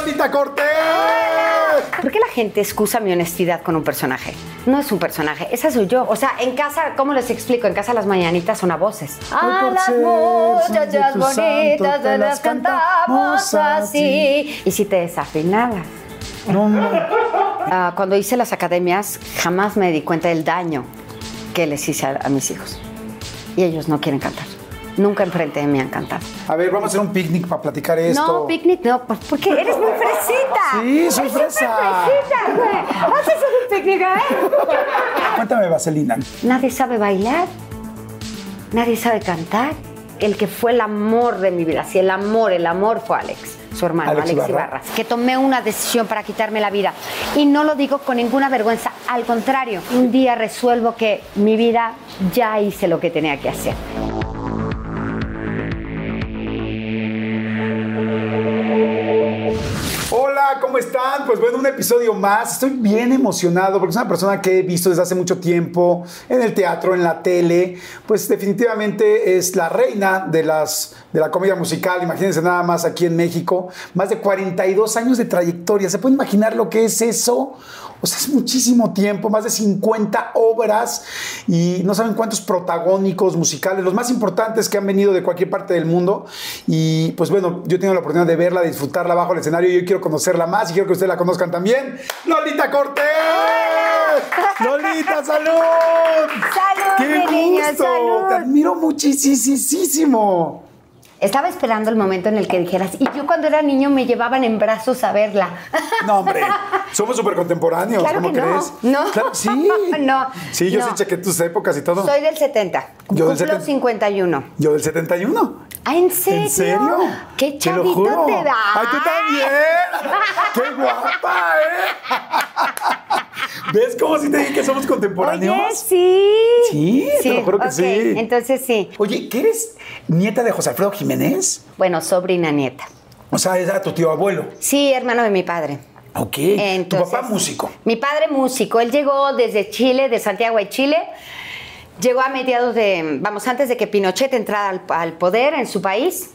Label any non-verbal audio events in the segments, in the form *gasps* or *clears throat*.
Lolita Cortés. ¿Por qué la gente excusa mi honestidad con un personaje? No es un personaje, esa soy yo. O sea, en casa, ¿cómo les explico? En casa las mañanitas son a voces. A las muchachas bonitas te las cantamos así. Y si te desafinabas. No, no. Ah, cuando hice las academias, jamás me di cuenta del daño que les hice a, a mis hijos. Y ellos no quieren cantar. Nunca enfrente de mí han cantado. A ver, vamos a hacer un picnic para platicar esto. No, picnic no, pues porque eres muy fresita. Sí, soy Eres fresa. fresita, güey. Haces un picnic, ¿eh? Cuéntame, Vaselina. Nadie sabe bailar, nadie sabe cantar. El que fue el amor de mi vida, sí, el amor, el amor fue Alex, su hermano, Alex Alex, Ibarra. Ibarra. Que tomé una decisión para quitarme la vida. Y no lo digo con ninguna vergüenza, al contrario, un día resuelvo que mi vida ya hice lo que tenía que hacer. Hola, ¿cómo están? Pues bueno, un episodio más. Estoy bien emocionado porque es una persona que he visto desde hace mucho tiempo en el teatro, en la tele. Pues definitivamente es la reina de, las, de la comedia musical. Imagínense nada más aquí en México. Más de 42 años de trayectoria. ¿Se puede imaginar lo que es eso? O sea, es muchísimo tiempo, más de 50 obras y no saben cuántos protagónicos musicales, los más importantes que han venido de cualquier parte del mundo. Y pues bueno, yo he tenido la oportunidad de verla, de disfrutarla bajo el escenario y yo quiero conocerla más y quiero que ustedes la conozcan también. ¡Lolita Cortés! *laughs* ¡Lolita, salud! ¡Salud, ¡Qué niña, gusto! salud! Te admiro muchísimo. Estaba esperando el momento en el que dijeras, y yo cuando era niño me llevaban en brazos a verla. No, hombre, somos súper contemporáneos, Claro ¿cómo que no. crees? No. Claro, sí. *laughs* No, Sí, yo no. sí chequé tus épocas y todo. Soy del 70. Yo del Cumplo 70. 51. Yo del 71. Ah, ¿en serio? ¿En serio? ¡Qué Te lo chavito juro. te da! ¡Ay, tú también! ¡Qué guapa, eh! ¿Ves cómo si te dije que somos contemporáneos? Oye, sí. Sí, te lo juro que sí. Entonces sí. Oye, ¿qué eres nieta de José Alfredo Jiménez? Bueno, sobrina nieta. O sea, era tu tío abuelo. Sí, hermano de mi padre. Ok. Entonces, tu papá músico. Mi padre músico. Él llegó desde Chile, de Santiago de Chile. Llegó a mediados de, vamos, antes de que Pinochet entrara al, al poder en su país.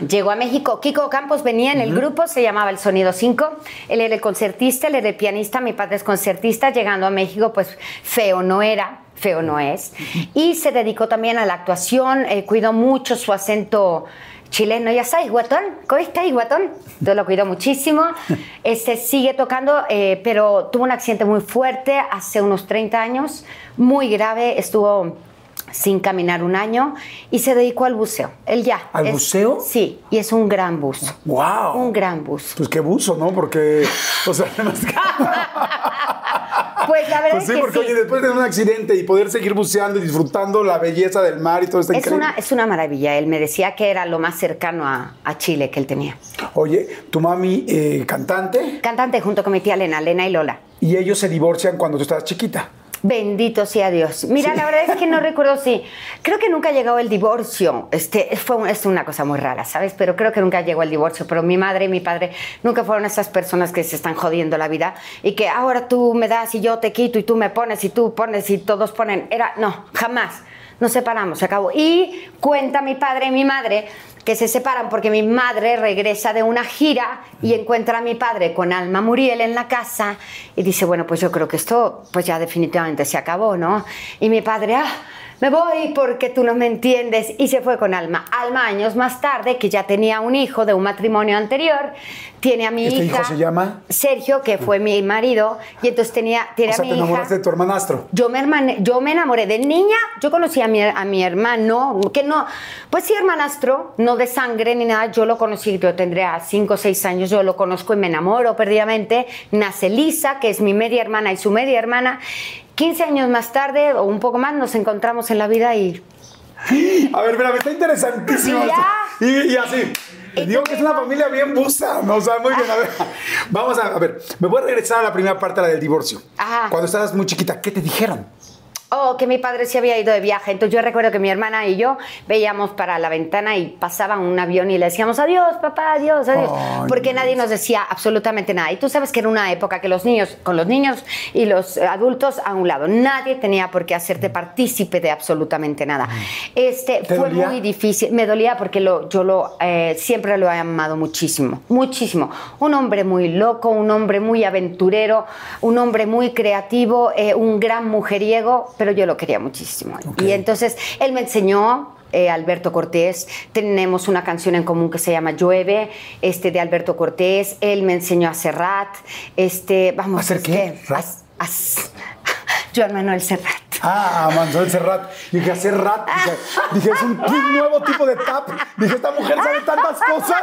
Llegó a México. Kiko Campos venía en el grupo, se llamaba El Sonido 5. Él era el concertista, él era el pianista, mi padre es concertista. Llegando a México, pues feo no era, feo no es. Y se dedicó también a la actuación, eh, cuidó mucho su acento chileno, ya sabes, guatón, ¿cómo estás, guatón? Yo lo cuido muchísimo. *laughs* Este sigue tocando, eh, pero tuvo un accidente muy fuerte hace unos 30 años, muy grave, estuvo sin caminar un año y se dedicó al buceo. Él ya. ¿Al es- buceo? Sí, y es un gran buzo. ¡Wow! Un gran buzo. Pues qué buzo, ¿no? Porque, o sea, *laughs* además que... Pues la verdad Pues sí, es que porque sí. oye, después de un accidente y poder seguir buceando y disfrutando la belleza del mar y todo está es, increíble. una, es una maravilla. Él me decía que era lo más cercano a, a Chile que él tenía. Oye, tu mami eh, cantante Cantante junto con mi tía Lena, Lena y Lola. y ellos se divorcian cuando tú estabas chiquita. Bendito sea Dios. Mira, Sí. la verdad es que no *laughs* recuerdo si. Creo que nunca ha llegado el divorcio. Este, fue es una cosa muy rara, ¿sabes? Pero creo que nunca llegó el divorcio. Pero mi madre y mi padre nunca fueron esas personas que se están jodiendo la vida y que ahora tú me das y yo te quito y tú me pones y tú pones y todos ponen. Era, no, jamás. Nos separamos, se acabó. Y cuenta mi padre y mi madre que se separan porque mi madre regresa de una gira y encuentra a mi padre con Alma Muriel en la casa y dice, bueno, pues yo creo que esto pues ya definitivamente se acabó, ¿no? Y mi padre, ah, me voy porque tú no me entiendes y se fue con Alma. Alma años más tarde, que ya tenía un hijo de un matrimonio anterior, tiene a mi ¿Este hija. hijo se llama? Sergio, que fue mi marido, y entonces tenía, tiene O sea, a te mi hija. enamoraste de tu hermanastro. Yo me, yo me enamoré de niña, yo conocí a mi, a mi hermano, que no, pues sí, hermanastro, no de sangre ni nada, yo lo conocí, yo tendría 5 o 6 años, yo lo conozco y me enamoro perdidamente. Nace Lisa, que es mi media hermana y su media hermana. 15 años más tarde, o un poco más, nos encontramos en la vida y A ver, mira, está interesantísimo. Y esto. ya. Y, y así. Digo que es una familia bien busa, ¿no? O sea, muy bien. A ver, vamos a, a ver. Me voy a regresar a la primera parte, la del divorcio. Ajá. Cuando estabas muy chiquita, ¿qué te dijeron? Oh, que mi padre se había ido de viaje. Entonces yo recuerdo que mi hermana y yo veíamos para la ventana y pasaba un avión y le decíamos adiós, papá, adiós, adiós. Porque nadie nos decía absolutamente nada. Y tú sabes que era una época que los niños, con los niños y los adultos a un lado, nadie tenía por qué hacerte partícipe de absolutamente nada. Este ¿Te fue dolía? muy difícil. Me dolía porque lo, yo lo eh, siempre lo he amado muchísimo, muchísimo. Un hombre muy loco, un hombre muy aventurero, un hombre muy creativo, eh, un gran mujeriego, pero yo lo quería muchísimo. Y entonces él me enseñó. eh, Alberto Cortés, tenemos una canción en común que se llama Llueve, este de Alberto Cortés, él me enseñó a Serrat, este, vamos, ¿A hacer qué? ¿Rat? a- a- *laughs* Joan Manuel Serrat. Ah, Manuel Serrat. Dije, hacer rat. Dije, dije, es un, nuevo tipo de tap. Dije, esta mujer sabe tantas cosas.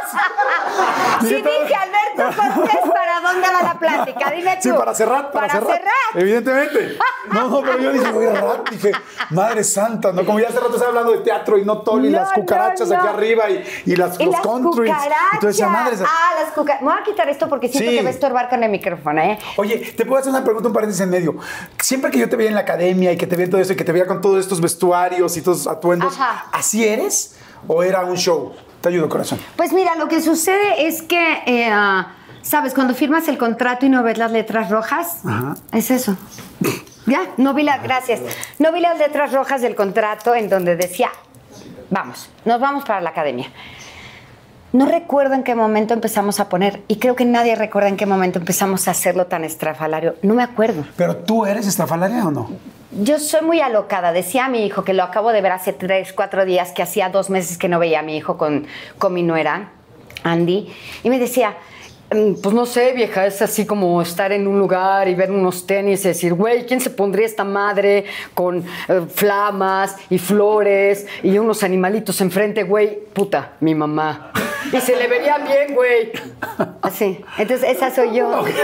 Si Dije, dije Alberto Cortés, ¿para dónde va la plática? Dime tú. Sí, para cerrar, para, cerrar. Evidentemente. No, no, pero yo dije, oye, rat. Dije, madre santa, ¿no? Como ya hace rato estaba hablando de teatro y no Tolly, No, las cucarachas no, aquí arriba y, y las, Y los las countries. cucarachas. Entonces, madre. Ah, las cucarachas. Me voy a quitar esto porque siento Sí. que va a estorbar con el micrófono, ¿eh? Oye, te puedo hacer una pregunta, un paréntesis en medio. Siempre que yo te veía en la academia y que te veía en todo eso y que te veía con todos estos vestuarios y todos atuendos, Ajá. ¿así eres o era un show? Te ayudo, corazón. Pues mira, lo que sucede es que, eh, ah, ¿sabes? Cuando firmas el contrato y no ves las letras rojas, Ajá. es eso. Ya, no vi las, gracias. No vi las letras rojas del contrato en donde decía, vamos, nos vamos para la academia. No recuerdo en qué momento empezamos a poner, y creo que nadie recuerda en qué momento empezamos a hacerlo tan estrafalario. No me acuerdo. ¿Pero tú eres estrafalaria o no? Yo soy muy alocada. Decía a mi hijo, que lo acabo de ver hace tres, cuatro días, que hacía dos meses que no veía a mi hijo con, con mi nuera, Andy, y me decía, "Mm, pues no sé, vieja, es así como estar en un lugar y ver unos tenis y decir, güey, ¿quién se pondría esta madre con eh, flamas y flores y unos animalitos enfrente, güey? Puta, mi mamá. Y se le vería bien, güey. Así. Entonces, esa soy yo. *laughs*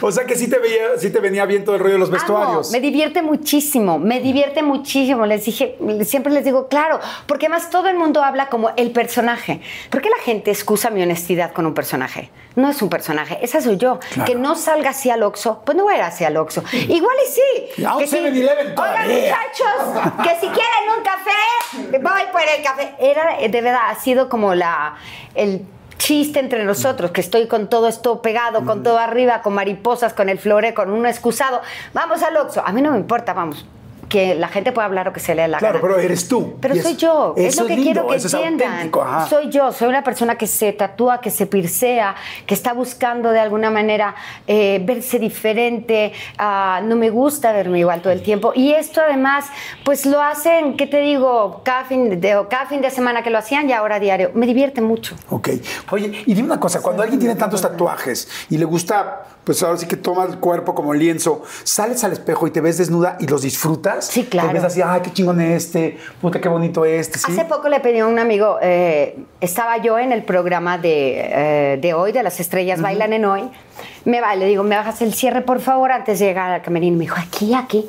O sea que sí te, veía, sí te venía bien todo el rollo de los vestuarios. Amo, me divierte muchísimo, me divierte muchísimo. Les dije, siempre les digo, claro, porque además todo el mundo habla como el personaje. ¿Por qué la gente excusa mi honestidad con un personaje? No es un personaje, esa soy yo. Claro. Que no salga así al Oxxo, pues no voy a ir así al Oxxo. Igual y sí. A Que. 7-Eleven Oigan, muchachos, que si quieren un café, voy por el café. Era, de verdad, ha sido como la, el chiste entre nosotros, que estoy con todo esto pegado, con todo arriba, con mariposas, con el flore, con un excusado. Vamos al Oxxo. A mí no me importa, vamos. Que la gente pueda hablar lo que se le dé la Claro, gana. pero eres tú. Pero Y es- soy yo, es lo que lindo, quiero que entiendan. Soy yo, soy una persona que se tatúa, que se pirsea, que está buscando de alguna manera eh, verse diferente. ah, no me gusta verme igual todo el tiempo. Y esto además, pues lo hacen, ¿qué te digo? Cada fin de, o cada fin de semana que lo hacían y ahora diario. Me divierte mucho. Ok. Oye, y dime una cosa, cuando alguien tiene tantos tatuajes y le gusta, pues ahora sí que toma el cuerpo como lienzo, sales al espejo y te ves desnuda y los disfrutas. Sí, claro. Te ves así, ay, qué chingón este, puta, qué bonito este, ¿sí? Hace poco le pedí a un amigo, eh, estaba yo en el programa de, eh, de hoy, de las estrellas bailan en hoy. Me va, le digo, me bajas el cierre, por favor, antes de llegar al camerino. Me dijo, aquí, aquí.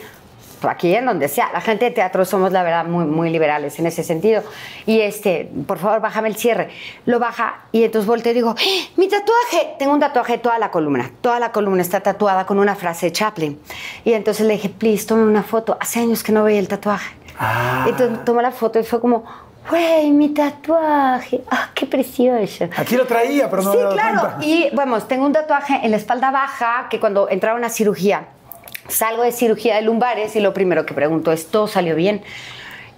Aquí en donde sea. La gente de teatro somos, la verdad, muy, muy liberales en ese sentido. Y este, por favor, bájame el cierre. Lo baja y entonces volteo y digo, ¡Ah! mi tatuaje. Tengo un tatuaje de toda la columna. Toda la columna está tatuada con una frase de Chaplin. Y entonces le dije, please, tome una foto. Hace años que no veía el tatuaje. Ah. Entonces tomó la foto y fue como, güey, mi tatuaje. ¡Ah, qué precioso! Aquí lo traía, pero no sí, me claro. cuenta. Y bueno, tengo un tatuaje en la espalda baja que cuando entraba a una cirugía, salgo de cirugía de lumbares y lo primero que pregunto es, ¿todo salió bien?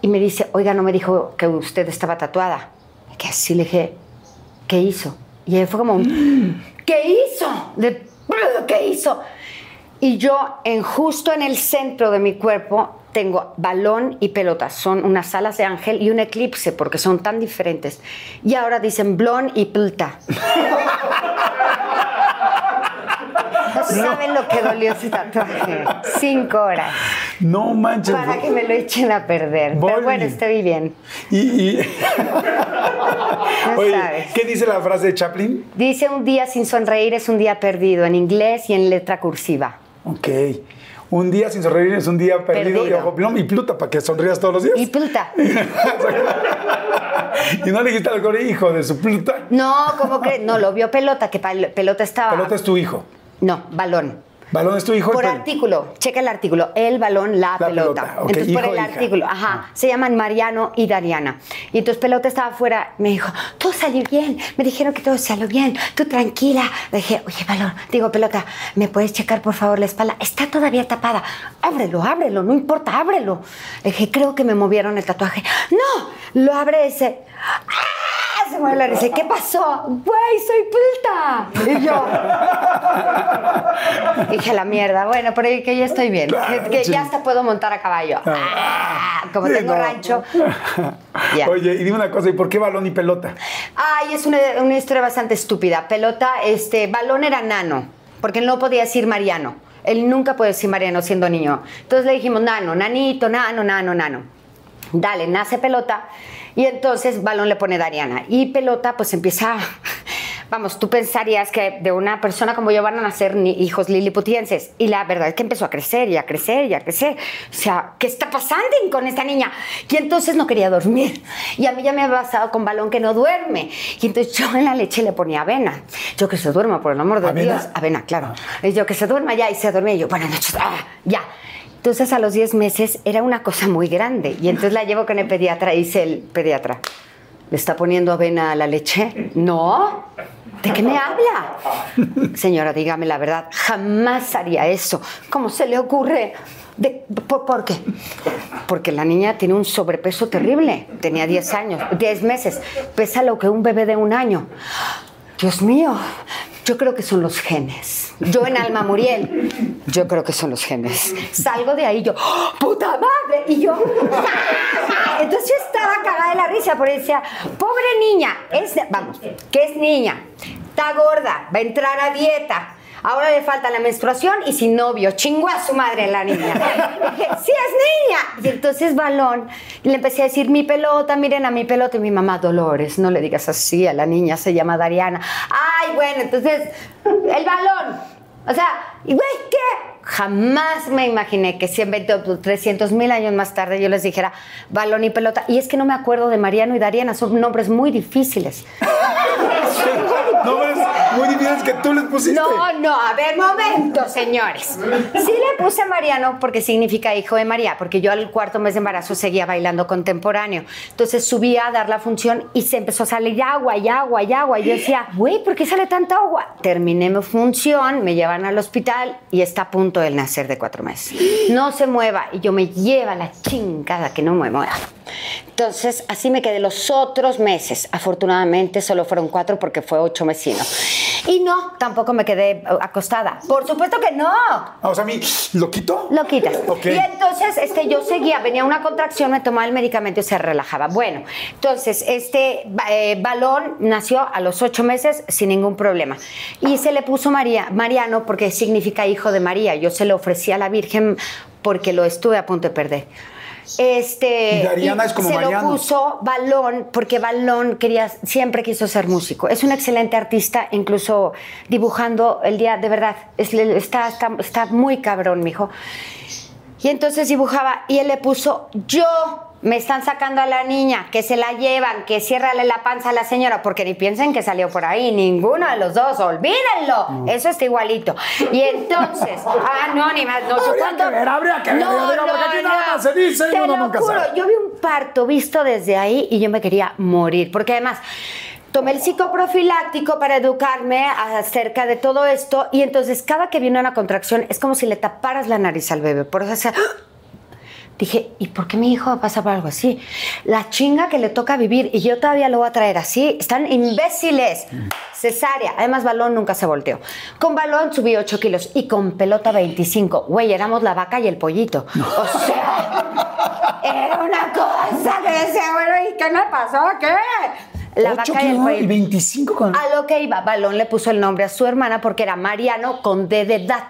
Y me dice, oiga, no me dijo que usted estaba tatuada. Que así le dije, ¿qué hizo? Y él fue como, un, *gasps* ¿qué hizo? De, ¿Qué hizo? Y yo, en, justo en el centro de mi cuerpo, tengo balón y pelota. Son unas alas de ángel y un eclipse, porque son tan diferentes. Y ahora dicen blon y plta. *laughs* No saben lo que dolió ese tatuaje. Cinco horas. No manches. Para que me lo echen a perder. Pero bueno, estoy bien. Y, y- *laughs* *laughs* No Oye, sabes. ¿qué dice la frase de Chaplin? Dice un día sin sonreír es un día perdido en inglés y en letra cursiva. Ok. Un día sin sonreír es un día perdido, Perdido. y ojo plom y pluta para que sonrías todos los días. Y plta. *laughs* y no le dijiste al hijo de su pluta. No, ¿cómo crees? No, lo vio pelota, que pelota estaba. Pelota es tu hijo. No, balón. Balón es tu hijo. Por artículo, checa el artículo. El balón, la, La pelota. Entonces, por el hija. artículo, ajá. Se llaman Mariano y Dariana. Y entonces pelota estaba afuera. Me dijo, todo salió bien. Me dijeron que todo salió bien. Tú tranquila. Le dije, oye, balón, digo, pelota, ¿me puedes checar por favor la espalda? Está todavía tapada. Ábrelo, ábrelo, no importa, ábrelo. Le dije, creo que me movieron el tatuaje. No, lo abre ese. ¡Ah! Se mueve la risa. ¿Qué pasó? Güey, soy puta. Y yo. *laughs* Dije la mierda. Bueno, pero que ya estoy bien. Que que ya hasta puedo montar a caballo. Ah, como Sí, tengo rancho. *laughs* Ya. Oye, y dime una cosa, ¿y por qué balón y pelota? Ay, es una, una historia bastante estúpida. Pelota, este, balón era nano, porque no podía decir Mariano. Él nunca puede decir Mariano siendo niño. Entonces le dijimos nano, nanito, nano, nano, nano. Dale, nace pelota. Y entonces balón le pone Dariana. Y pelota, pues empieza. Vamos, tú pensarías que de una persona como yo van a nacer hijos liliputienses. Y la verdad es que empezó a crecer y a crecer y a crecer. O sea, ¿qué está pasando con esta niña? Y entonces no quería dormir. Y a mí ya me había pasado con balón que no duerme. Y entonces yo en la leche le ponía avena. Yo que se duerma, por el amor de ¿Avena? Dios. Avena, claro. Y yo que se duerma ya y se dormía. Y yo, buenas noches, ah, ya. Entonces a los 10 meses era una cosa muy grande. Y entonces la llevo con el pediatra y dice el pediatra, ¿le está poniendo avena a la leche? No. ¿De qué me habla? Señora, dígame la verdad, jamás haría eso. ¿Cómo se le ocurre? ¿por, por qué? Porque la niña tiene un sobrepeso terrible. Tenía 10 años, 10 meses. Pesa lo que un bebé de un año. Dios mío, yo creo que son los genes. Yo en Alma Muriel, yo creo que son los genes. Salgo de ahí, yo, ¡Oh, ¡puta madre! Y yo, *laughs* entonces yo estaba cagada de la risa, porque decía, pobre niña, es, vamos, que es niña, está gorda, va a entrar a dieta. Ahora le falta la menstruación y sin novio. Chingó a su madre la niña. Dije, sí es niña. Y entonces balón. Y le empecé a decir, mi pelota, miren a mi pelota. Y mi mamá, Dolores, no le digas así a la niña, se llama Dariana. Ay, bueno, entonces, el balón. O sea, y güey, ¿qué? Jamás me imaginé que 100, 20 o 300 mil años más tarde yo les dijera balón y pelota. Y es que no me acuerdo de Mariano y Dariana, son nombres muy difíciles. *laughs* Nombres muy difíciles que tú les pusiste. No, no, a ver, momento, señores. Sí le puse Mariano porque significa hijo de María, porque yo al cuarto mes de embarazo seguía bailando contemporáneo. Entonces subía a dar la función y se empezó a salir agua y agua y agua. Y yo decía, güey, ¿por qué sale tanta agua? Terminé mi función, me llevan al hospital y está a punto de nacer de cuatro meses. No se mueva y yo me lleva la chingada que no me mueva. Entonces, así me quedé los otros meses. Afortunadamente, solo fueron cuatro porque fue ocho vecinos. Y no, tampoco me quedé eh, acostada. Por supuesto que no. Ah, o sea, a mí, ¿lo quito? Lo quitas. Ok. Y entonces este, yo seguía, venía una contracción, me tomaba el medicamento y se relajaba. Bueno, entonces este eh, balón nació a los ocho meses sin ningún problema. Y se le puso María, Mariano porque significa hijo de María. Yo se lo ofrecí a la Virgen porque lo estuve a punto de perder. Este, Y Dariana es como se Mariano. lo puso Balón porque Balón quería, siempre quiso ser músico. Es un excelente artista, incluso dibujando el día, de verdad, es- está, está, está muy cabrón, mijo. Y entonces dibujaba y él le puso yo. Me están sacando a la niña, que se la llevan, que ciérrale la panza a la señora, porque ni piensen que salió por ahí, ninguno de los dos, olvídenlo, eso está igualito. Y entonces, *laughs* ah, no, ni más, no Habría cuánto- que ver, habría que ver, No, digo, porque aquí no, nada no. más se dice y Te uno lo nunca juro, sabe. yo vi un parto visto desde ahí y yo me quería morir, porque además tomé el psicoprofiláctico para educarme acerca de todo esto y entonces cada que viene una contracción es como si le taparas la nariz al bebé, por eso *gasps* Dije, ¿y por qué mi hijo pasa por algo así? La chinga que le toca vivir y yo todavía lo voy a traer así. Están imbéciles. Cesárea. Además, balón nunca se volteó. Con balón subí 8 kilos y con pelota 25. Güey, éramos la vaca y el pollito. O sea, era una cosa que decía, bueno, ¿y qué me pasó? ¿Qué? La vaca y el kilos y pollito. 25 con... A lo que iba, Balón le puso el nombre a su hermana porque era Mariano con D de Dat.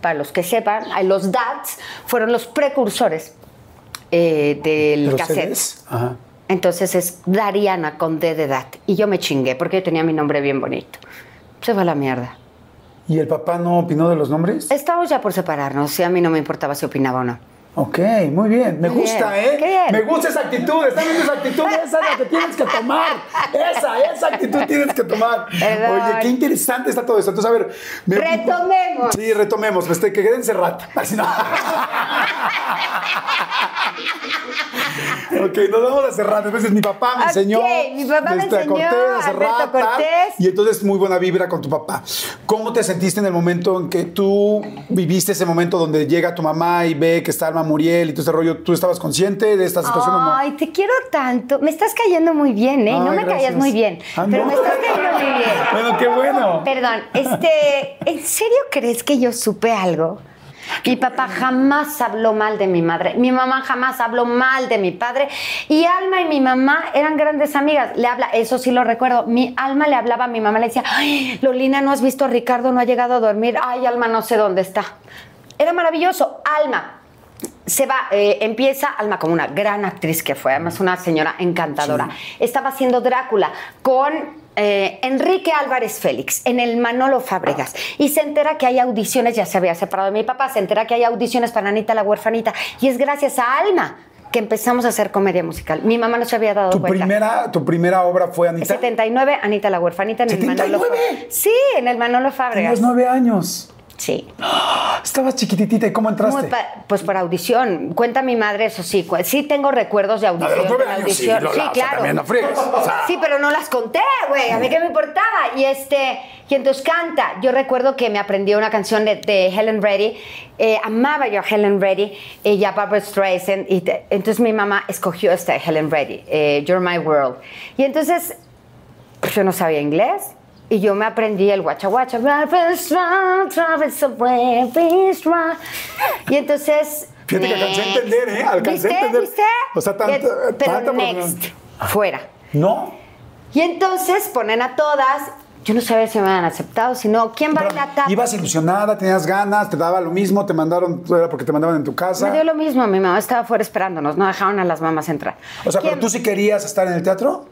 Para los que sepan, los DATs fueron los precursores eh, del ¿Los cassette. Ajá. Entonces es Dariana con D de Dat. Y yo me chingué porque yo tenía mi nombre bien bonito. Se fue a la mierda. ¿Y el papá no opinó de los nombres? Estábamos ya por separarnos y a mí no me importaba si opinaba o no. Ok, muy bien. Me Muy gusta, bien. ¿eh? Bien. Me gusta esa actitud. Está viendo esa actitud. Esa es la que tienes que tomar. Esa, esa actitud tienes que tomar. Perdón. Oye, qué interesante está todo esto. Entonces, a ver. me- Retomemos. Sí, retomemos. Este, que queden cerrado. Así no. *laughs* ok, nos vamos a cerrar. Entonces, mi papá me Ok, enseñó. mi papá me este, enseñó, Cortés, Alberto Cortés. Y entonces, muy buena vibra con tu papá. ¿Cómo te sentiste en el momento en que tú viviste ese momento donde llega tu mamá y ve que está Alma Muriel y todo ese rollo? ¿Tú estabas consciente de esta situación o no? Ay, te quiero tanto. Me estás cayendo muy bien, ¿eh? no Ay, me gracias. callas muy bien, Ah, pero no. me estás cayendo muy bien. *laughs* Bueno, qué bueno. Perdón, este, ¿en serio crees que yo supe algo? Mi papá jamás habló mal de mi madre, mi mamá jamás habló mal de mi padre y Alma y mi mamá eran grandes amigas. Le habla, eso sí lo recuerdo. Mi Alma le hablaba a mi mamá, le decía, "Ay, Lolina, no has visto a Ricardo, no ha llegado a dormir. Ay, Alma, no sé dónde está." Era maravilloso. Alma se va, eh, empieza Alma como una gran actriz que fue, además una señora encantadora. Estaba haciendo Drácula con eh, Enrique Álvarez Félix en el Manolo Fábregas y se entera que hay audiciones, ya se había separado de mi papá, se entera que hay audiciones para Anita la huerfanita y es gracias a Alma que empezamos a hacer comedia musical. Mi mamá no se había dado ¿Tu cuenta. primera, ¿Tu primera obra fue En Anita? 79, Anita la huerfanita en el Manolo ¿79? Fábregas. Sí, en el Manolo Fábregas. Tenías nueve años. Sí. Estabas chiquititita. ¿Y cómo entraste? Pa- pues por audición. Cuenta mi madre, eso sí. Sí tengo recuerdos de A audición. ver, los nueve sí, audición. O sea, claro. también no friegues, o sea. Sí, pero no las conté, güey. A mí qué me importaba. Y este, y entonces canta. Yo recuerdo que me aprendí una canción de, de Helen Reddy. Eh, amaba yo a Helen Reddy y a Barbara Streisand. Y te- entonces mi mamá escogió esta de Helen Reddy, eh, You're My World. Y entonces pues yo no sabía inglés y yo me aprendí el guacha guacha. Y entonces. Fíjate que alcancé a entender, ¿eh? Alcancé a entender. ¿Viste? O sea, tanto- Pero next, fuera. ¿No? Y entonces ponen a todas. Yo no sabía si me habían aceptado, si no. ¿Quién Pero, baila tap? ibas ilusionada, tenías ganas, te daba lo mismo, te mandaron, era porque te mandaban en tu casa. Me dio lo mismo, mi mamá estaba afuera esperándonos, no dejaron a las mamás entrar. O sea, pero ¿Quién- tú sí querías estar en el teatro.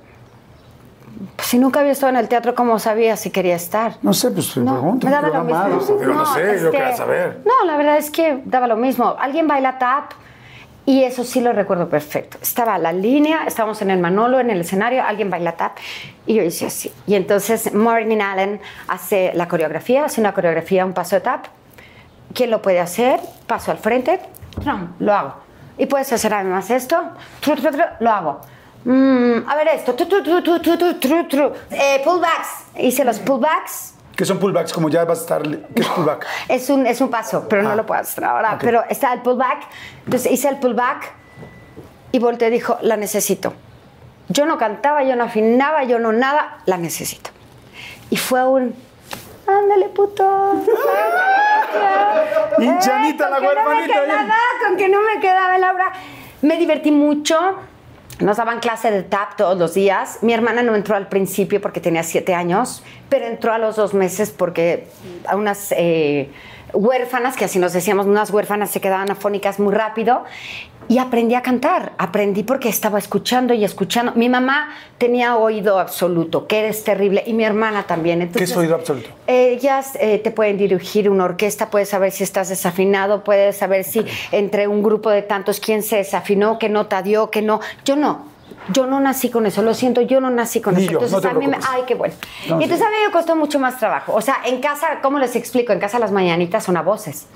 Pues si nunca había estado en el teatro, ¿cómo sabía si quería estar? No sé, pues te No, pregunto. me daba lo mismo. amado, Yo no, sé, yo este, quería saber. No, la verdad es que daba lo mismo. Alguien baila tap y eso sí lo recuerdo perfecto. Estaba la línea, estábamos en el Manolo, en el escenario, alguien baila tap y yo hice así. Y entonces Maureen Allen hace la coreografía, hace una coreografía, un paso de tap. ¿Quién lo puede hacer? Paso al frente, trum, lo hago. Y puedes hacer además esto, lo hago. Mm, a ver esto, tu, tu, tu. Eh, pullbacks, hice los pullbacks. ¿Qué son pullbacks? Como ya vas a estar. ¿Qué es pullback? Es un, es un paso, pero Ah. no lo puedo hacer ahora. Ok. Pero está el pullback. Entonces hice el pullback y volteé y dijo, la necesito. Yo no cantaba, yo no afinaba, yo no nada, la necesito. Y fue un, ándale puto. *laughs* Y Janita, la que no me huerfanita, quedaba, con que no me quedaba la obra. Me divertí mucho. Nos daban clase de tap todos los días. Mi hermana no entró al principio porque tenía siete años, pero entró a los dos meses porque a unas eh, huérfanas, que así nos decíamos, unas huérfanas se quedaban afónicas muy rápido. Y aprendí a cantar. Aprendí porque estaba escuchando y escuchando. Mi mamá tenía oído absoluto, que eres terrible, y mi hermana también. Entonces, es oído absoluto? ellas eh, te pueden dirigir una orquesta, puedes saber si estás desafinado, puedes saber si entre un grupo de tantos quién se desafinó, qué nota dio, qué no. Yo no. Yo no nací con eso, lo siento, yo no nací con Ni eso. yo, Entonces a mí me, ay, qué bueno. No, y entonces sí. a mí me costó mucho más trabajo. O sea, en casa, ¿cómo les explico? En casa las mañanitas son a voces.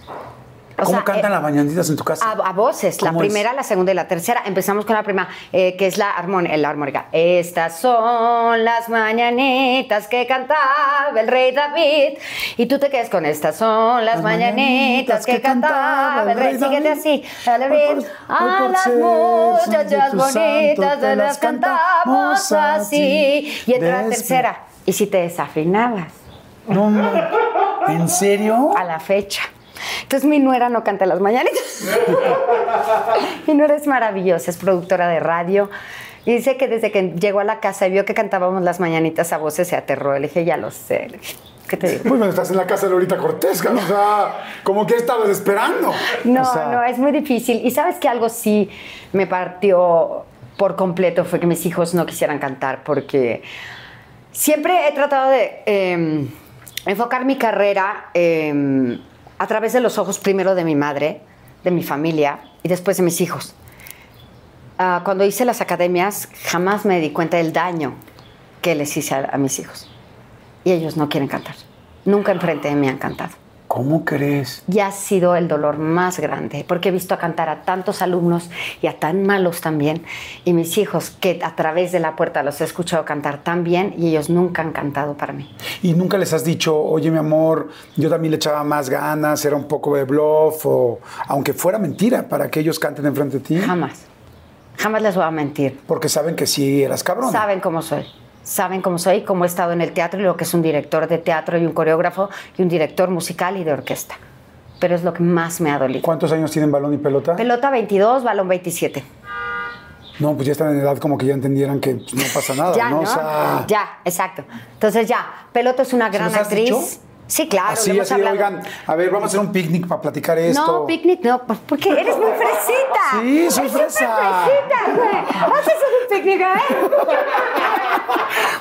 O ¿Cómo sea, cantan eh, las mañanitas en tu casa? a, a voces, la ¿Cómo es? primera, la segunda y la tercera. Empezamos con la primera, eh, que es la, armón- la armónica. Estas son las mañanitas que cantaba el rey David. Y tú te quedas con estas son las, Las mañanitas que, cantaba el rey. Síguete David. así. Por- hoy A por las muchachas bonitas te las cantamos a así. Y entra la tercera. Y si te desafinabas No, no. ¿En serio? a la fecha. Entonces mi nuera no canta las mañanitas. *laughs* mi nuera es maravillosa, es productora de radio. Y dice que desde que llegó a la casa y vio que cantábamos las mañanitas a voces se aterró. Le dije, ya lo sé. ¿Qué te digo? Pues bueno, estás en la casa de Lolita Cortés, o sea, como que estabas esperando. No, O sea, no, es muy difícil. Y sabes que algo sí me partió por completo fue que mis hijos no quisieran cantar porque siempre he tratado de eh, enfocar mi carrera eh, a través de los ojos primero de mi madre, de mi familia y después de mis hijos. Ah, cuando hice las academias, jamás me di cuenta del daño que les hice a, a mis hijos. Y ellos no quieren cantar. Nunca enfrente de mí han cantado. ¿Cómo crees? Y ha sido el dolor más grande, porque he visto a cantar a tantos alumnos y a tan malos también, y mis hijos que a través de la puerta los he escuchado cantar tan bien y ellos nunca han cantado para mí. ¿Y nunca les has dicho, oye mi amor, yo también le echaba más ganas, era un poco de bluff, o aunque fuera mentira, para que ellos canten enfrente de ti? Jamás. Jamás les voy a mentir. Porque saben que sí eras cabrón. Saben cómo soy. Saben cómo soy, cómo he estado en el teatro y lo que es un director de teatro y un coreógrafo y un director musical y de orquesta. Pero es lo que más me ha dolido. ¿Cuántos años tienen balón y pelota? Pelota 22, balón 27. No, pues ya están en edad como que ya entendieran que pues, no pasa nada, ya, ¿no? ¿no? O sea, Ya, exacto. Entonces ya, Pelota es una gran los has actriz. dicho? Sí, claro, así, hemos así, hablado. oigan, a ver, vamos a hacer un picnic para platicar esto. No, picnic no, pues, porque eres muy fresita. Sí, soy fresa. fresita, güey. Haces un picnic, ¿eh? *laughs*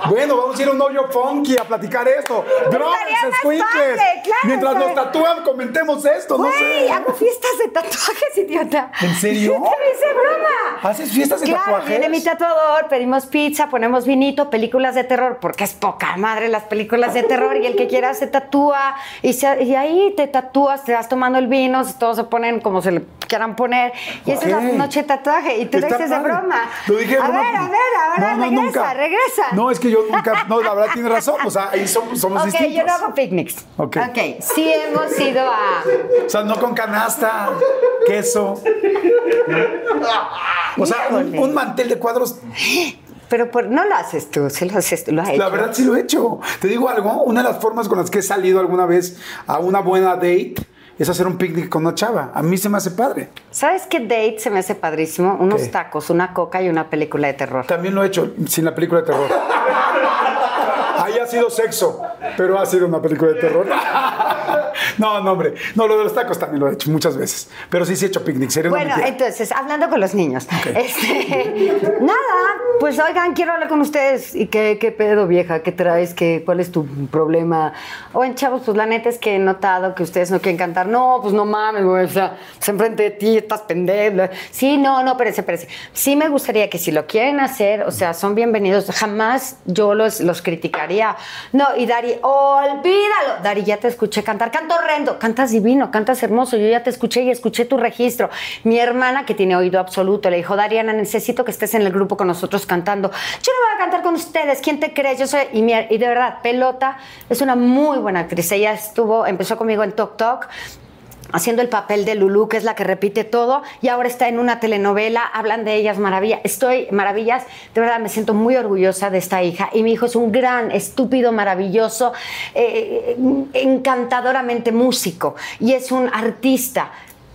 Bueno, vamos a ir a un hoyo funky a platicar esto. Drones, squinkles. claro, Mientras nos tatúan, comentemos esto, no Güey, sé. hago fiestas de tatuajes, idiota. ¿En serio? *laughs* Te hice broma. ¿Haces fiestas de claro, tatuajes? viene mi tatuador, pedimos pizza, ponemos vinito, películas de terror, porque es poca madre las películas de terror y el que quiera se tatúa y, se- y ahí te tatúas, te vas tomando el vino, todos se ponen como se le quieran poner y esa es la Ok. noche de tatuaje y tú lo dices de broma. Lo dije de a broma. ver, a ver, No, no, regresa, nunca. regresa. No, es que yo nunca, no, la verdad tiene razón, o sea, ahí somos, somos Ok, distintos. yo no hago picnics. Ok. ok, sí hemos ido a... O sea, no con canasta, queso. O sea, un mantel de cuadros, Pero por- no lo haces tú, sí lo haces tú, lo has hecho. la verdad sí lo he hecho. Te digo algo, una de las formas con las que he salido alguna vez a una buena date es hacer un picnic con una chava. A mí se me hace padre. ¿Sabes qué date se me hace padrísimo? Unos ¿Qué? tacos, una coca y una película de terror. También lo he hecho sin la película de terror. *laughs* Ahí ha sido sexo, pero ha sido una película de terror. No, no, hombre. No, lo de los tacos también lo he hecho muchas veces. Pero sí, sí he hecho picnic. Sería Bueno, entonces, hablando con los niños. *laughs* Este, nada, pues oigan, quiero hablar con ustedes. ¿Y qué, qué pedo, vieja? ¿Qué traes? ¿Qué, ¿Cuál es tu problema? Oigan, chavos, pues la neta es que he notado que ustedes no quieren cantar. No, pues no mames, güey. O sea, pues enfrente de ti estás pendejo. Sí, no, no, espérense, espérense. Sí me gustaría que si lo quieren hacer, o sea, son bienvenidos. Jamás yo los, los criticaría. No, y Dari, olvídalo. Dari, ya te escuché cantar. Canto horrendo. Cantas divino, cantas hermoso. Yo ya te escuché y escuché tu registro. Mi hermana, que tiene oído absoluto, le dijo, Dariana, necesito que estés en el grupo con nosotros cantando. Yo no voy a cantar con ustedes. ¿Quién te crees? Yo soy... Y, mi- y de verdad, Pelota es una muy buena actriz. Ella estuvo, empezó conmigo en Tok Tok haciendo el papel de Lulu, que es la que repite todo, y ahora está en una telenovela, hablan de ellas maravilla. Estoy maravillas, de verdad me siento muy orgullosa de esta hija. Y mi hijo es un gran, estúpido, maravilloso, eh, encantadoramente músico, y es un artista.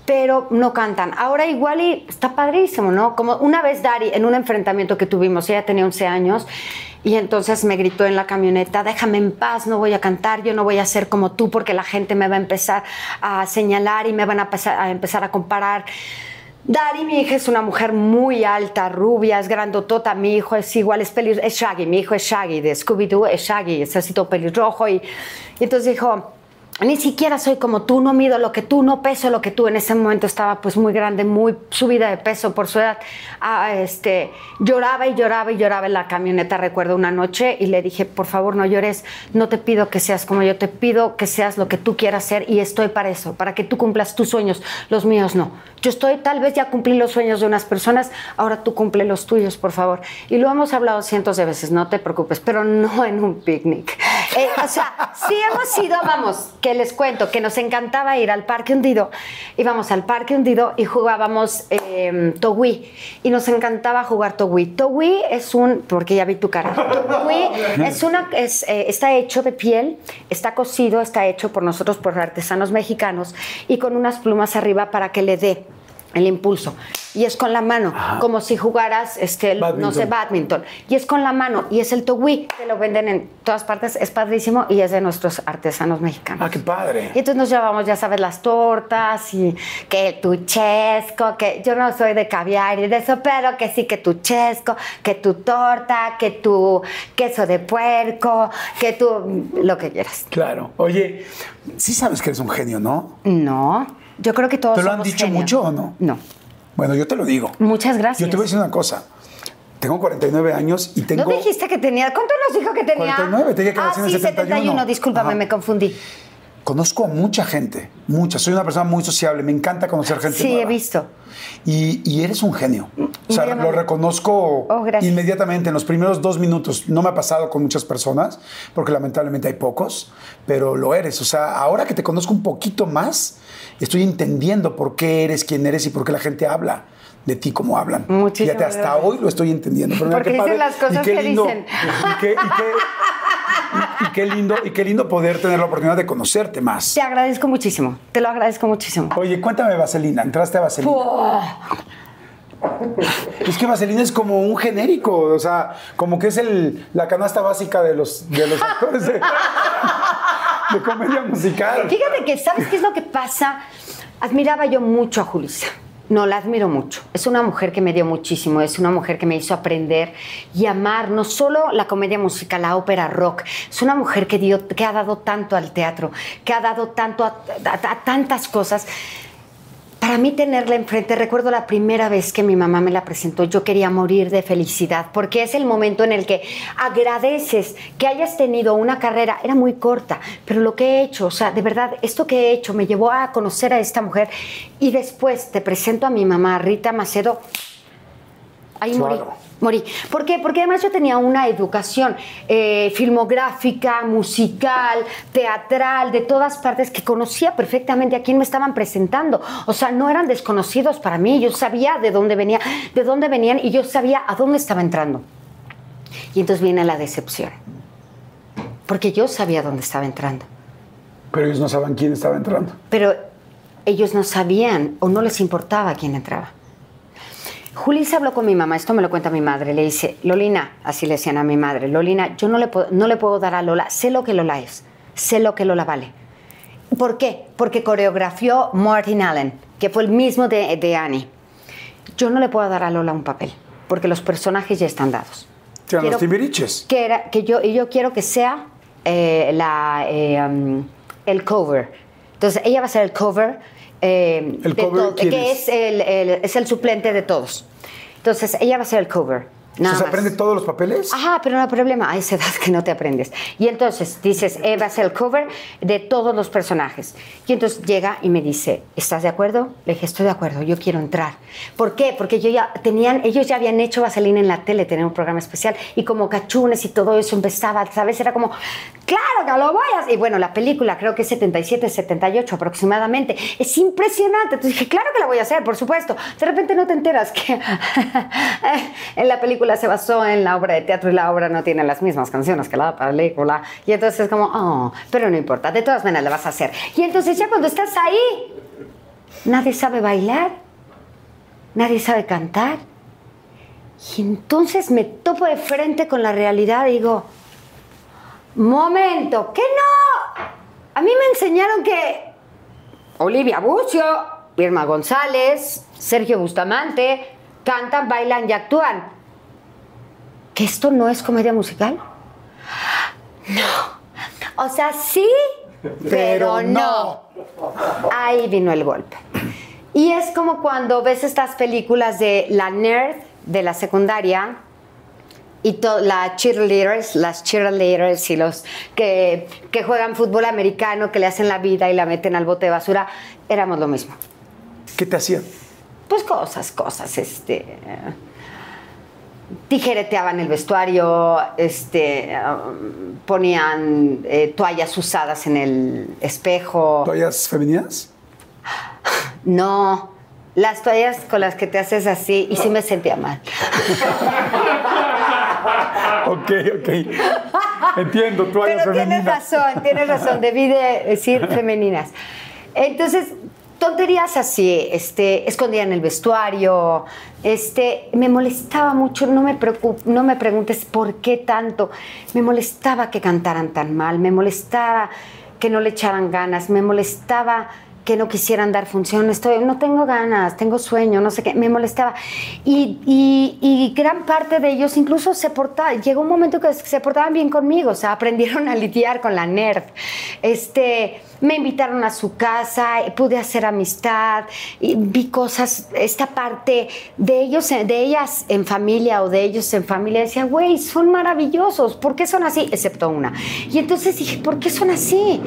Pero no cantan. Ahora igual y está padrísimo, ¿no? Como una vez Dari, en un enfrentamiento que tuvimos, ella tenía 11 años, y entonces me gritó en la camioneta, déjame en paz, no voy a cantar, yo no voy a ser como tú porque la gente me va a empezar a señalar y me van a, empezar a comparar. Dari, mi hija, es una mujer muy alta, rubia, es grandotota. Mi hijo es igual, es, peli- es Shaggy. Mi hijo es Shaggy, de Scooby-Doo es Shaggy, es así todo pelirrojo. Y, y entonces dijo, ni siquiera soy como tú, no mido lo que tú, no peso lo que tú. En ese momento estaba pues muy grande, muy subida de peso por su edad. Ah, este, lloraba y lloraba y lloraba en la camioneta, recuerdo una noche, y le dije, por favor no llores, no te pido que seas como yo, te pido que seas lo que tú quieras ser y estoy para eso, para que tú cumplas tus sueños, los míos no. Yo estoy, tal vez ya cumplí los sueños de unas personas, ahora tú cumple los tuyos, por favor. Y lo hemos hablado cientos de veces, no te preocupes, pero no en un picnic. Eh, o sea, sí hemos ido, vamos, que les cuento, que nos encantaba ir al Parque Hundido. Íbamos al Parque Hundido y jugábamos eh, Togui. Y nos encantaba jugar Togui. Togui es un, porque ya vi tu cara. Togui *laughs* es una, es, eh, está hecho de piel, está cosido, está hecho por nosotros, por artesanos mexicanos, y con unas plumas arriba para que le dé el impulso. Y es con la mano, como si jugaras, este, no sé, Badminton. badminton. Y es con la mano, y es el togui, que lo venden en todas partes, es padrísimo y es de nuestros artesanos mexicanos. Ah, qué padre. Y entonces nos llevamos, ya sabes, las tortas y que tu chesco, que yo no soy de caviar y de eso, pero que sí, que tu chesco, que tu torta, que tu queso de puerco, que tu lo que quieras. Claro. Oye, sí sabes que eres un genio, ¿no? No. Yo creo que todos ¿Te lo han dicho genios. mucho o no? No. Bueno, yo te lo digo. Muchas gracias. Yo te voy a decir una cosa. Tengo 49 años y tengo... ¿No dijiste que tenía? ¿Cuánto nos dijo que tenía? 49, te dije que ah, sí, 71. 71. Discúlpame, Ajá. me confundí. Conozco a mucha gente, mucha. Soy una persona muy sociable, me encanta conocer gente Sí, he visto. Y, y eres un genio. O sea, lo reconozco Oh, inmediatamente en los primeros dos minutos. No me ha pasado con muchas personas, porque lamentablemente hay pocos, pero lo eres. O sea, ahora que te conozco un poquito más, estoy entendiendo por qué eres quien eres y por qué la gente habla de ti como hablan. Muchísimas Fíjate, hasta gracias. hoy lo estoy entendiendo. Pero mira Porque qué dicen padre las cosas y qué que lindo, dicen. Y qué, y qué- y- y qué lindo, y qué lindo poder tener la oportunidad de conocerte más. Te agradezco muchísimo. Te lo agradezco muchísimo. Oye, cuéntame Vaselina, entraste a Vaselina. Es que Vaselina es como un genérico, o sea, como que es el, la canasta básica de los, de los actores de, de comedia musical. Fíjate que, ¿sabes qué es lo que pasa? Admiraba yo mucho a Julissa. No, la admiro mucho. Es una mujer que me dio muchísimo, es una mujer que me hizo aprender y amar no solo la comedia musical, la ópera rock. Es una mujer que, dio, que ha dado tanto al teatro, que ha dado tanto a, a- a tantas cosas. Para mí tenerla enfrente, recuerdo la primera vez que mi mamá me la presentó, yo quería morir de felicidad, porque es el momento en el que agradeces que hayas tenido una carrera, era muy corta, pero lo que he hecho, o sea, de verdad, esto que he hecho me llevó a conocer a esta mujer y después te presento a mi mamá, Rita Macedo, ahí morí. Claro. Morí. ¿Por qué? Porque además yo tenía una educación eh, filmográfica, musical, teatral, de todas partes, que conocía perfectamente a quién me estaban presentando. O sea, no eran desconocidos para mí. Yo sabía de dónde venía, de dónde venían y yo sabía a dónde estaba entrando. Y entonces viene la decepción. Porque yo sabía dónde estaba entrando. Pero ellos no saben quién estaba entrando. Pero ellos no sabían o no les importaba quién entraba. Juli se habló con mi mamá, esto me lo cuenta mi madre, le dice, Lolina, así le decían a mi madre, Lolina, yo no le, puedo, no le puedo dar a Lola, sé lo que Lola es, sé lo que Lola vale. ¿Por qué? Porque coreografió Martin Allen, que fue el mismo de, de Annie. Yo no le puedo dar a Lola un papel, porque los personajes ya están dados. Eran los Timbiriches. que era que yo y yo quiero que sea eh, la eh, um, el cover entonces ella va a ser el cover eh, ¿El cover quién que es? es el, el- es el suplente de todos entonces ella va a ser el cover nada ¿Se más. aprende todos los papeles? Ajá, pero no hay problema, a esa *laughs* edad que no te aprendes. Y entonces dices, eh, va a ser el cover de todos los personajes. Y entonces llega y me dice, ¿estás de acuerdo? Le dije, estoy de acuerdo, yo quiero entrar. ¿Por qué? Porque yo ya tenían, ellos ya habían hecho Vaselina en la tele, tenían un programa especial, y como cachunes y todo eso empezaba, ¿sabes? Era como, claro que lo voy a hacer. Y bueno, la película creo que es 77, 78 aproximadamente. Es impresionante. Entonces dije, claro que la voy a hacer, por supuesto. De repente no te enteras que *laughs* en la película se basó en la obra de teatro y la obra no tiene las mismas canciones que la película. Y entonces es como, oh, pero no importa, de todas maneras la vas a hacer. Y entonces ya cuando estás ahí, nadie sabe bailar, nadie sabe cantar. Y entonces me topo de frente con la realidad y digo, momento, que no. A mí me enseñaron que Olivia Bucio, Irma González, Sergio Bustamante cantan, bailan y actúan. ¿Que esto no es comedia musical? No. O sea, sí, pero, Pero no. Ahí vino el golpe. Y es como cuando ves estas películas de la nerd de la secundaria y to- la cheerleaders, las cheerleaders y los que, que juegan fútbol americano, que le hacen la vida y la meten al bote de basura, éramos lo mismo. ¿Qué te hacían? Pues cosas, cosas, este. Tijereteaban el vestuario, este, um, ponían eh, toallas usadas en el espejo. ¿Toallas femeninas? No, las toallas con las que te haces así, y sí me sentía mal. Ok, ok. Entiendo, toallas Pero tienes femeninas. razón, tienes razón, debí de decir femeninas. Entonces, tonterías así, este, escondían el vestuario, este, me molestaba mucho, no me, no me preguntes por qué tanto, me molestaba que cantaran tan mal, me molestaba que no le echaran ganas, me molestaba que no quisieran dar función, estoy, no tengo ganas, tengo sueño, no sé qué, me molestaba. Y, y, y gran parte de ellos incluso se portaban, llegó un momento que se portaban bien conmigo, o sea, aprendieron a lidiar con la nerd. Este, me invitaron a su casa, pude hacer amistad, vi cosas, esta parte de ellos, de ellas en familia o de ellos en familia, decía, güey, son maravillosos, ¿por qué son así? Excepto una. Y entonces dije, ¿por qué son así?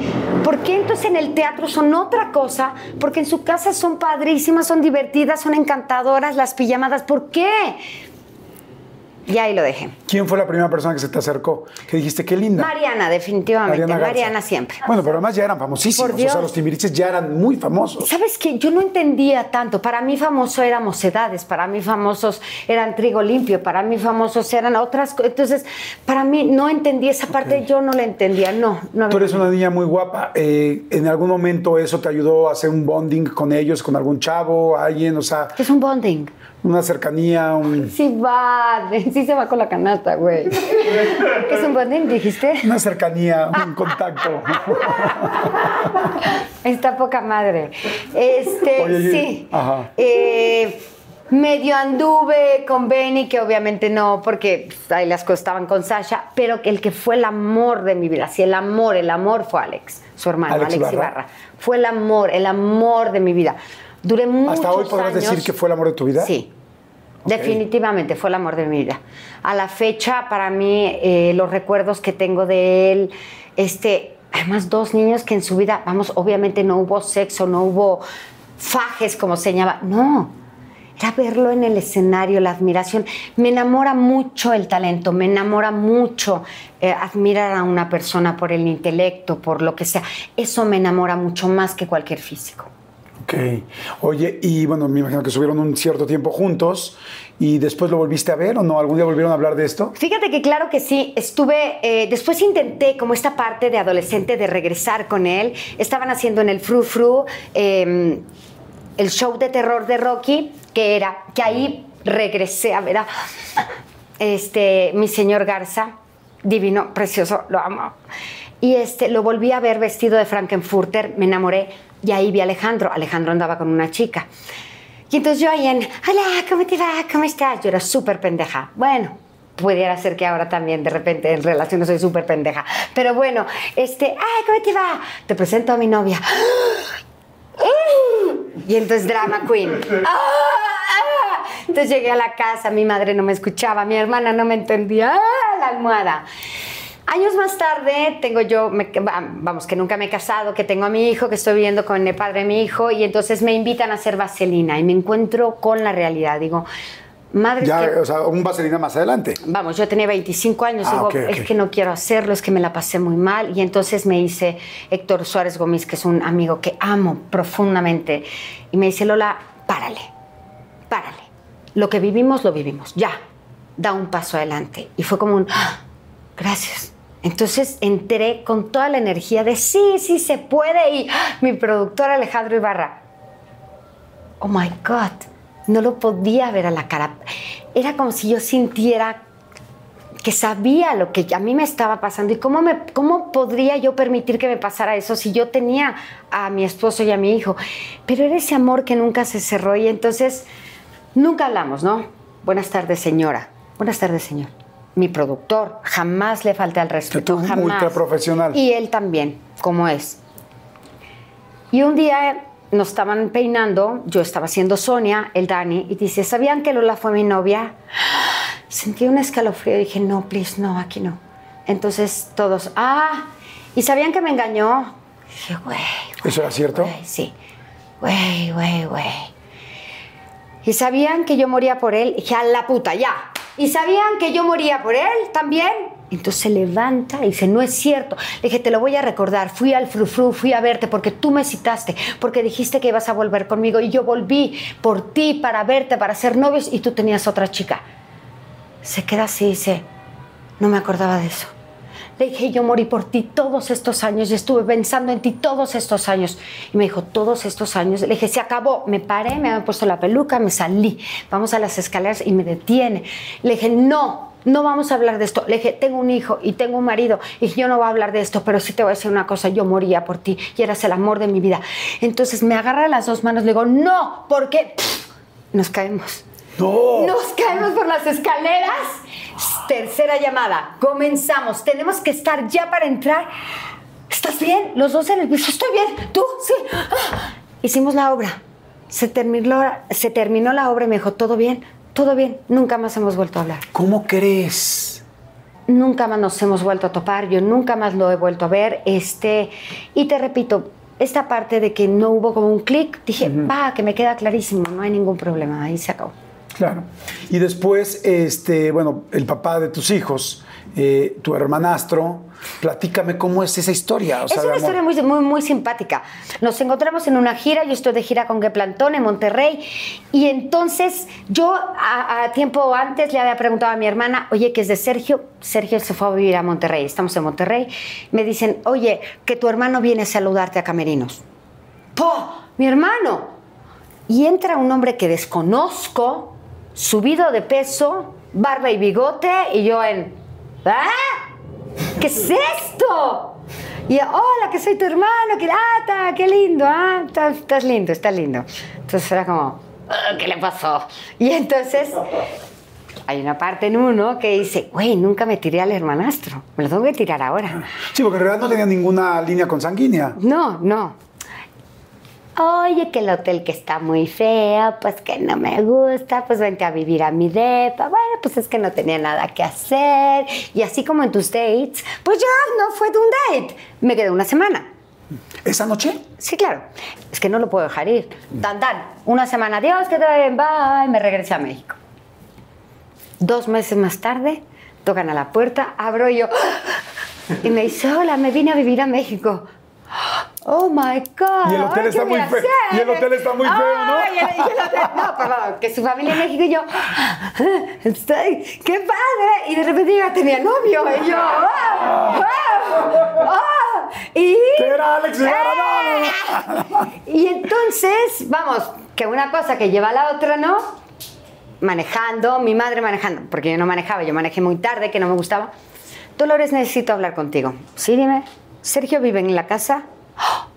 ¿Por qué entonces en el teatro son otra cosa? Porque en su casa son padrísimas, son divertidas, son encantadoras las pijamadas, ¿por qué? Y ahí lo dejé. ¿Quién fue la primera persona que se te acercó? Que dijiste, qué linda. Mariana, definitivamente. Mariana, siempre. Bueno, pero además ya eran famosísimos. Por Dios. O sea, los timbiriches ya eran muy famosos. ¿Sabes qué? Yo no entendía tanto. Para mí famoso eran mocedades, para mí famosos eran trigo limpio, para mí famosos eran otras cosas. Entonces, para mí no entendí esa parte, yo no la entendía. No, no. Tú eres una niña muy guapa. Eh, ¿En algún momento eso te ayudó a hacer un bonding con ellos, con algún chavo, alguien? O sea, ¿Qué es un bonding? Una cercanía, un... Sí va, *laughs* sí se va con la canasta, güey. ¿Qué es un bonding, dijiste? Una cercanía, un contacto. *laughs* Está poca madre. Este, Oye, sí. ajá. Eh, medio anduve con Benny, que obviamente no, porque pues, ahí las cosas estaban con Sasha, pero el que fue el amor de mi vida, sí, el amor, el amor fue Alex, su hermano, Alex Alex, Ibarra. Ibarra. Fue el amor, el amor de mi vida. Duré muchos ¿Hasta hoy podrás años- decir que fue el amor de tu vida? Sí. Definitivamente fue el amor de mi vida. A la fecha, para mí, eh, los recuerdos que tengo de él, este, además dos niños que en su vida, vamos, obviamente no hubo sexo, no hubo fajes como se no. Era verlo en el escenario, la admiración. Me enamora mucho el talento, me enamora mucho eh, admirar a una persona por el intelecto, por lo que sea. Eso me enamora mucho más que cualquier físico. Ok. Oye, y bueno, me imagino que estuvieron un cierto tiempo juntos y después lo volviste a ver o no? ¿Algún día volvieron a hablar de esto? Fíjate que claro que sí, estuve, eh, después intenté como esta parte de adolescente de regresar con él, estaban haciendo en el Fru Fru eh, el show de terror de Rocky, que era, que ahí regresé a ver a este, mi señor Garza, divino, precioso, lo amo. Y este, lo volví a ver vestido de Frankenfurter, me enamoré y ahí vi a Alejandro. Alejandro andaba con una chica. Y entonces yo ahí en, hola, ¿cómo te va? ¿Cómo estás? Yo era súper pendeja. Bueno, pudiera ser que ahora también de repente en relaciones soy súper pendeja. Pero bueno, este, ay, ¿cómo te va? Te presento a mi novia. Y entonces drama queen. Entonces llegué a la casa, mi madre no me escuchaba, mi hermana no me entendía. ¡Ah! La almohada. Años más tarde tengo yo, me- vamos, que nunca me he casado, que tengo a mi hijo, que estoy viviendo con el padre de mi hijo y entonces me invitan a hacer vaselina y me encuentro con la realidad. Digo, madre, Ya, que- o sea, un vaselina más adelante. Vamos, yo tenía 25 años, Ah, digo, es que no quiero hacerlo, es que me la pasé muy mal. Y entonces me dice Héctor Suárez Gómez, que es un amigo que amo profundamente, y me dice, Lola, párale, párale. Lo que vivimos, lo vivimos, ya, da un paso adelante. Y fue como un, "Ah, gracias. Entonces entré con toda la energía de sí, sí se puede. Y ¡ah! mi productor Alejandro Ibarra, oh my God, no lo podía ver a la cara. Era como si yo sintiera que sabía lo que a mí me estaba pasando y cómo, me, cómo podría yo permitir que me pasara eso si yo tenía a mi esposo y a mi hijo. Pero era ese amor que nunca se cerró y entonces nunca hablamos, ¿no? Buenas tardes, señora. Buenas tardes, señor. Mi productor, jamás le falté al respeto, tú, jamás. ultra profesional. Y él también, como es. Y un día nos estaban peinando, yo estaba haciendo Sonia, el Dani, y dice, ¿sabían que Lola fue mi novia? *gasps* Sentí un escalofrío y dije, no, please, no, aquí no. Entonces todos, ah, ¿y sabían que me engañó? Dije, güey, ¿Eso era cierto? güey, sí, güey, güey, güey. ¿Y sabían que yo moría por él? Dije, a la puta, ya. ¿Y sabían que yo moría por él también? Entonces se levanta y dice, no es cierto. Le dije, te lo voy a recordar. Fui al frufru, fui a verte porque tú me citaste, porque dijiste que ibas a volver conmigo y yo volví por ti, para verte, para ser novios y tú tenías otra chica. Se queda así y dice, no me acordaba de eso. Le dije, yo morí por ti todos estos años y estuve pensando en ti todos estos años. Y me dijo, todos estos años. Le dije, se acabó. Me paré, me había puesto la peluca, me salí. Vamos a las escaleras y me detiene. Le dije, no, no vamos a hablar de esto. Le dije, tengo un hijo y tengo un marido y yo no voy a hablar de esto, pero sí te voy a decir una cosa, yo moría por ti y eras el amor de mi vida. Entonces me agarra las dos manos, le digo, no, porque nos caemos. No. Nos caemos por las escaleras. Tercera llamada. Comenzamos. Tenemos que estar ya para entrar. ¿Estás bien? Los dos en el piso. Estoy bien. ¿Tú? Sí. Ah. Hicimos la obra. Se terminó, se terminó la obra y me dijo, ¿todo bien? Todo bien. Nunca más hemos vuelto a hablar. ¿Cómo crees? Nunca más nos hemos vuelto a topar. Yo nunca más lo he vuelto a ver. Este, y te repito, esta parte de que no hubo como un clic, dije, va, que me queda clarísimo, no hay ningún problema, ahí se acabó. Claro. Y después, este, bueno, el papá de tus hijos, eh, tu hermanastro, platícame cómo es esa historia. es una historia muy, muy, muy simpática. Nos encontramos en una gira, yo estoy de gira con Plantón en Monterrey, y entonces yo a, tiempo antes le había preguntado a mi hermana, oye, que es de Sergio, Sergio se fue a vivir a Monterrey, estamos en Monterrey, me dicen, oye, que tu hermano viene a saludarte a Camerinos. ¡Po! ¡Mi hermano! Y entra un hombre que desconozco, subido de peso, barba y bigote, y yo en, ¿ah? ¿Qué es esto? Y hola, que soy tu hermano, que ah, qué lindo, ah, estás, lindo, estás lindo. Entonces era como, ah, ¿qué le pasó? Y entonces hay una parte en uno que dice, güey, nunca me tiré al hermanastro, me lo tengo que tirar ahora. Sí, porque en realidad no tenía ninguna línea consanguínea. No, no oye, que el hotel que está muy feo, pues que no me gusta, pues vente a vivir a mi depa. Bueno, pues es que no tenía nada que hacer. Y así como en tus dates, pues yo no fue de un date. Me quedé una semana. ¿Esa noche? Sí, claro. Es que no lo puedo dejar ir. Dan, dan. Una semana, adiós, que te vayan, bye. Me regresé a México. Dos meses más tarde, tocan a la puerta, abro yo. Y me dice, hola, me vine a vivir a México. Oh my God. Y el hotel está muy feo. Y el hotel está muy feo, ¿no? Y el, hotel, no, perdón, que su familia en México y yo, estoy, ¡qué padre! Y de repente ya tenía novio y yo, ¡oh! ¡oh! ¡oh! Y. era Alex ¡Eh! Y entonces, vamos, que una cosa que lleva a la otra, ¿no? Manejando, mi madre manejando, porque yo no manejaba, yo manejé muy tarde, que no me gustaba. Dolores, necesito hablar contigo. Sí, dime. Sergio vive en la casa.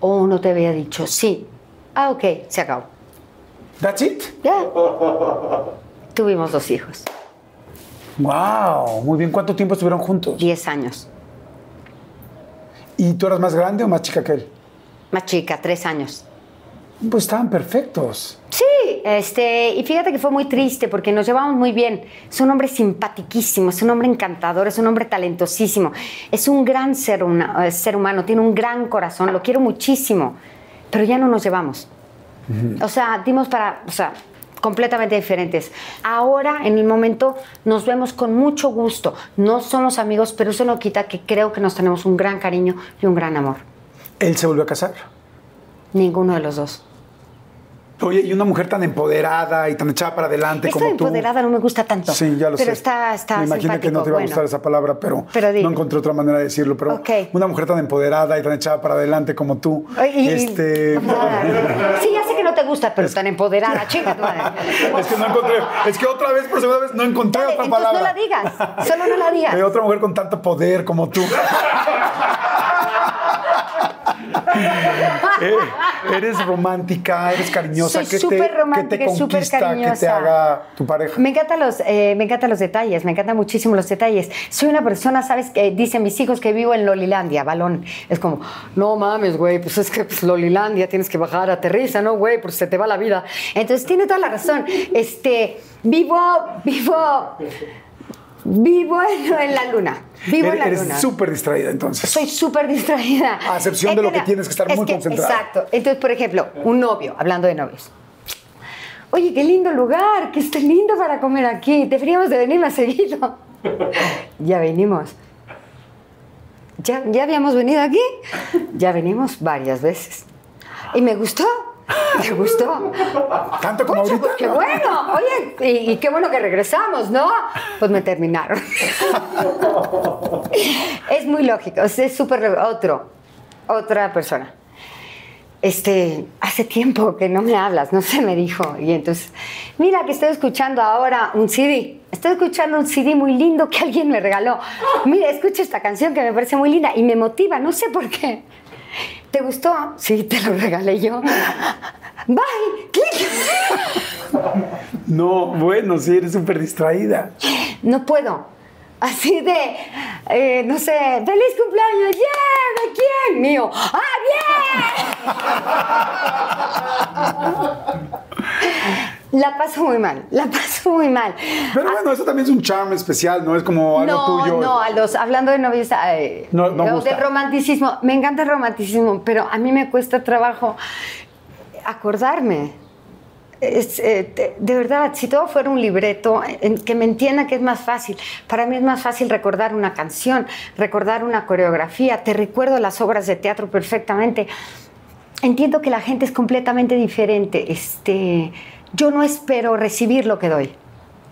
Oh, no te había dicho. Sí. Ah, ok, se acabó. That's it. Ya. Tuvimos dos hijos. Wow, muy bien. ¿Cuánto tiempo estuvieron juntos? Diez años. ¿Y tú eras más grande o más chica que él? Más chica, tres años. Pues estaban perfectos. Sí, este, y fíjate que fue muy triste porque nos llevamos muy bien. Es un hombre simpaticísimo, es un hombre encantador, es un hombre talentosísimo, es un gran ser, eh, ser humano, tiene un gran corazón, lo quiero muchísimo, pero ya no nos llevamos. O sea, dimos para, o sea, completamente diferentes. Ahora, en el momento, nos vemos con mucho gusto. No somos amigos, pero eso no quita que creo que nos tenemos un gran cariño y un gran amor. ¿Él se volvió a casar? Ninguno de los dos. Oye, y una mujer tan empoderada y tan echada para adelante como tú. empoderada no me gusta tanto. Sí, ya lo sé. Pero está, está Me imagino que no te iba a gustar esa palabra, pero, no encontré otra manera de decirlo. Pero una mujer tan empoderada y tan echada para adelante como tú. este... sí, ya sé que no te gusta, pero tan empoderada, chica. es que no encontré. Es que otra vez, por segunda vez, no encontré otra palabra. No la digas. Solo no la digas. Hay otra mujer con tanto poder como tú. *laughs* *laughs* Eh, eres romántica, eres cariñosa. Soy súper romántica, ¿qué te conquista, que te haga tu pareja? Me encantan los, eh, me encantan los detalles, me encantan muchísimo los detalles. Soy una persona, ¿sabes? Que dicen mis hijos que vivo en Lolilandia, balón. Es como, no mames, güey, pues es que pues, Lolilandia tienes que bajar, aterriza, ¿no, güey? Porque se te va la vida. Entonces tiene toda la razón. Este, vivo, vivo Vivo en, la luna. Vivo en la eres luna. súper distraída entonces. Soy súper distraída. A excepción de lo que tienes que estar muy concentrada. Exacto. Entonces, por ejemplo, un novio, hablando de novios. Oye, qué lindo lugar, que está lindo para comer aquí. Deberíamos de venir más seguido. *laughs* ya venimos. ¿Ya, ¿Ya habíamos venido aquí? Ya venimos varias veces. Y me gustó. *laughs* ¿Te gustó? ¿Tanto como ahorita? Pues qué bueno. Oye, y, qué bueno que regresamos, ¿no? Pues me terminaron. *laughs* es muy lógico. Es súper... Otro. Otra persona. Este... hace tiempo que no me hablas, no sé, me dijo. Y entonces, mira que estoy escuchando ahora un CD. Estoy escuchando un CD muy lindo que alguien me regaló. Mira, escucha esta canción que me parece muy linda y me motiva, no sé por qué. ¿Te gustó? Sí, te lo regalé yo. Bye, clic. No, bueno, sí, eres súper distraída. No puedo. Así de, eh, no sé, feliz cumpleaños, yeah, ¿de quién? Mío. ¡Ah, bien! La paso muy mal, la paso muy mal. Pero bueno, eso también es un charm especial, ¿no? Es como algo no, tuyo. No, a los, hablando de novios, eh, No, no de- gusta. del romanticismo, me encanta el romanticismo, pero a mí me cuesta trabajo acordarme. Es, eh, de, de verdad, si todo fuera un libreto, en que me entienda que es más fácil. Para mí es más fácil recordar una canción, recordar una coreografía. Te recuerdo las obras de teatro perfectamente. Entiendo que la gente es completamente diferente. Este, yo no espero recibir lo que doy.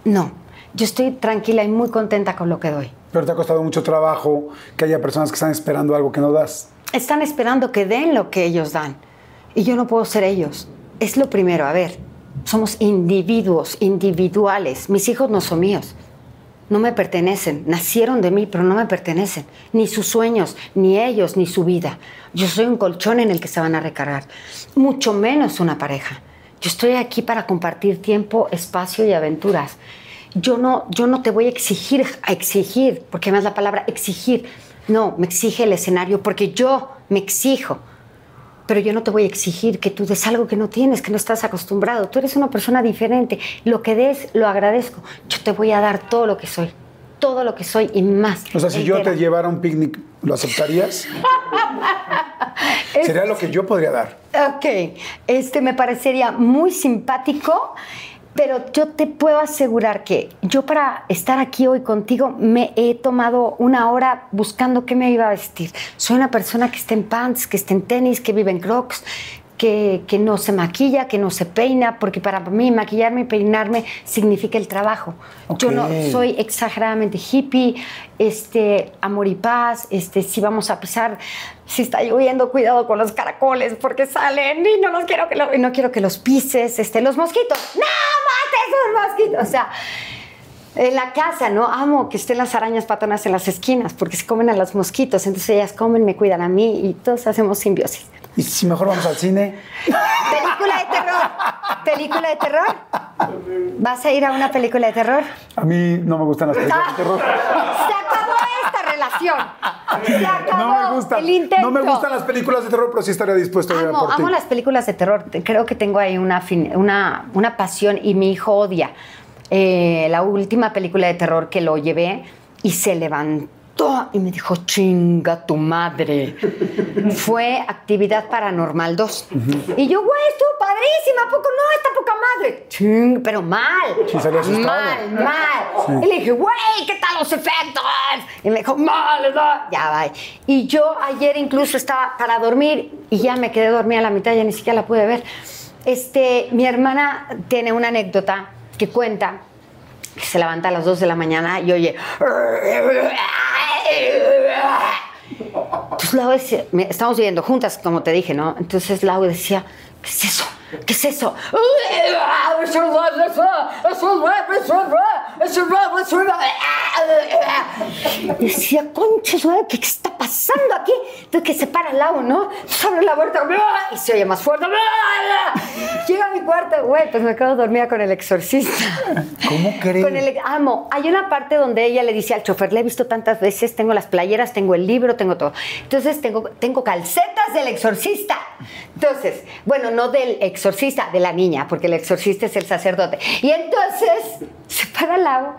No, yo estoy tranquila y muy contenta con lo que doy. Pero te ha costado mucho trabajo que haya personas que están esperando algo que no das. Están esperando que den lo que ellos dan. Y yo no puedo ser ellos. Es lo primero, a ver, somos individuos, individuales. Mis hijos no son míos. No me pertenecen. Nacieron de mí, pero no me pertenecen. Ni sus sueños, ni ellos, ni su vida. Yo soy un colchón en el que se van a recargar. Mucho menos una pareja. Yo estoy aquí para compartir tiempo, espacio y aventuras. Yo no, yo no te voy a exigir, a exigir, porque más la palabra exigir. No, me exige el escenario porque yo me exijo. Pero yo no te voy a exigir que tú des algo que no tienes, que no estás acostumbrado. Tú eres una persona diferente. Lo que des, lo agradezco. Yo te voy a dar todo lo que soy. Todo lo que soy y más. O sea, si yo te llevara un picnic, ¿lo aceptarías? Sería lo que yo podría dar. Ok, este me parecería muy simpático, pero yo te puedo asegurar que yo para estar aquí hoy contigo me he tomado una hora buscando qué me iba a vestir. Soy una persona que está en pants, que está en tenis, que vive en crocs, que, que no se maquilla, que no se peina, porque para mí maquillarme y peinarme significa el trabajo. Yo no soy exageradamente hippie, este, amor y paz, este, si vamos a pisar, si está lloviendo, cuidado con los caracoles porque salen y no los quiero que lo- y no quiero que los pises, este, los mosquitos, no mates esos mosquitos, o sea, en la casa, ¿no? Amo que estén las arañas patonas en las esquinas porque se comen a los mosquitos, entonces ellas comen, me cuidan a mí y todos hacemos simbiosis. Y si mejor vamos al cine, Película de terror, película de terror. ¿Vas a ir a una película de terror? a mí no me gustan las películas de terror. Se acabó esta relación. Se acabó No me gustan. el intento. No me gustan las películas de terror, pero sí estaría dispuesto a ir Amo, por ti. amo las películas de terror. Te- Creo que tengo ahí una, una, una pasión y mi hijo odia. Eh, la última película de terror que lo llevé y se levantó y me dijo, chinga tu madre. *laughs* Fue Actividad Paranormal 2. Y yo, güey, estuvo padrísima, ¿a poco no? Está poca madre. Ching, pero mal. Sí, salió. Mal, mal. Y le dije, güey, ¿qué tal los efectos? Y me dijo, mal, ¿no? Ya va. Y yo ayer incluso estaba para dormir y ya me quedé dormida a la mitad, ya ni siquiera la pude ver. Este, mi hermana tiene una anécdota que cuenta que se levanta a las 2 de la mañana y oye. Entonces Lau decía, estamos viviendo juntas, como te dije, ¿no? Entonces Lau decía, ¿qué es eso? ¿Qué es eso? Y decía, concha, ¿qué está pasando aquí? Entonces que se para Lau, ¿no? Se abre la puerta y se oye más fuerte. Llega a mi cuarto, güey, pues me quedo dormida con el exorcista. ¿Cómo crees? Con el amo. Hay una parte donde ella le dice al chofer, le he visto tantas veces, tengo las playeras, tengo el libro, tengo todo. Entonces tengo, tengo calcetas del exorcista. Entonces, bueno, no del exorcista, de la niña, porque el exorcista es el sacerdote. Y entonces se para al lado.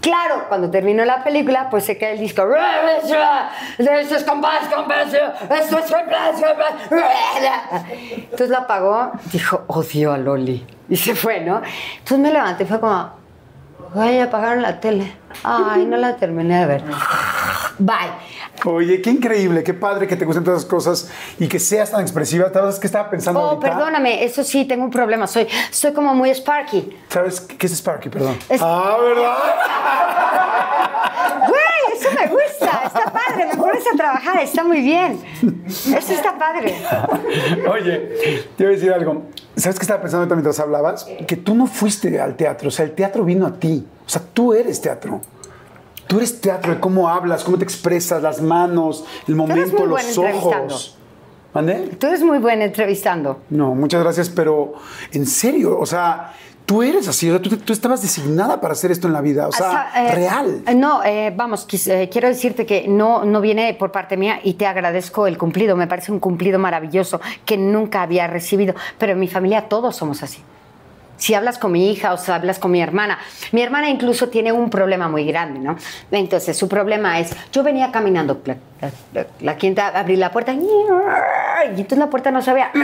Claro, cuando terminó la película, pues se cae el disco. Entonces lo apagó, dijo, odio a Loli. Y se fue, ¿no? Entonces me levanté y fue como, Ay, apagaron la tele. Ay, no la terminé de ver. Bye. Oye, qué increíble, qué padre que te gusten todas esas cosas y que seas tan expresiva. ¿Sabes qué estaba pensando Oh, ahorita? perdóname, eso sí, tengo un problema. Soy, soy como muy sparky. ¿Sabes qué es Sparky? Perdón. Es- Ah, ¿verdad? *laughs* Güey, eso me gusta. Está padre. Me pones a trabajar, está muy bien. Eso está padre. Oye, te iba a decir algo. ¿Sabes qué estaba pensando mientras hablabas? Que tú no fuiste al teatro, o sea, el teatro vino a ti. O sea, tú eres teatro. Tú eres teatro de cómo hablas, cómo te expresas, las manos, el momento, muy los ojos. ¿Mande? Tú eres muy buen entrevistando. No, muchas gracias, pero en serio, o sea, tú eres así, tú, tú estabas designada para hacer esto en la vida, o sea, eh, real. eh, No, eh, vamos, quis- eh, quiero decirte que no, no viene por parte mía y te agradezco el cumplido. Me parece un cumplido maravilloso que nunca había recibido. Pero en mi familia todos somos así. Si hablas con mi hija o si hablas con mi hermana, mi hermana incluso tiene un problema muy grande, ¿no? Entonces, su problema es, yo venía caminando, la, la- la- quinta, abrí la puerta, y entonces la puerta no se abría. *clears throat*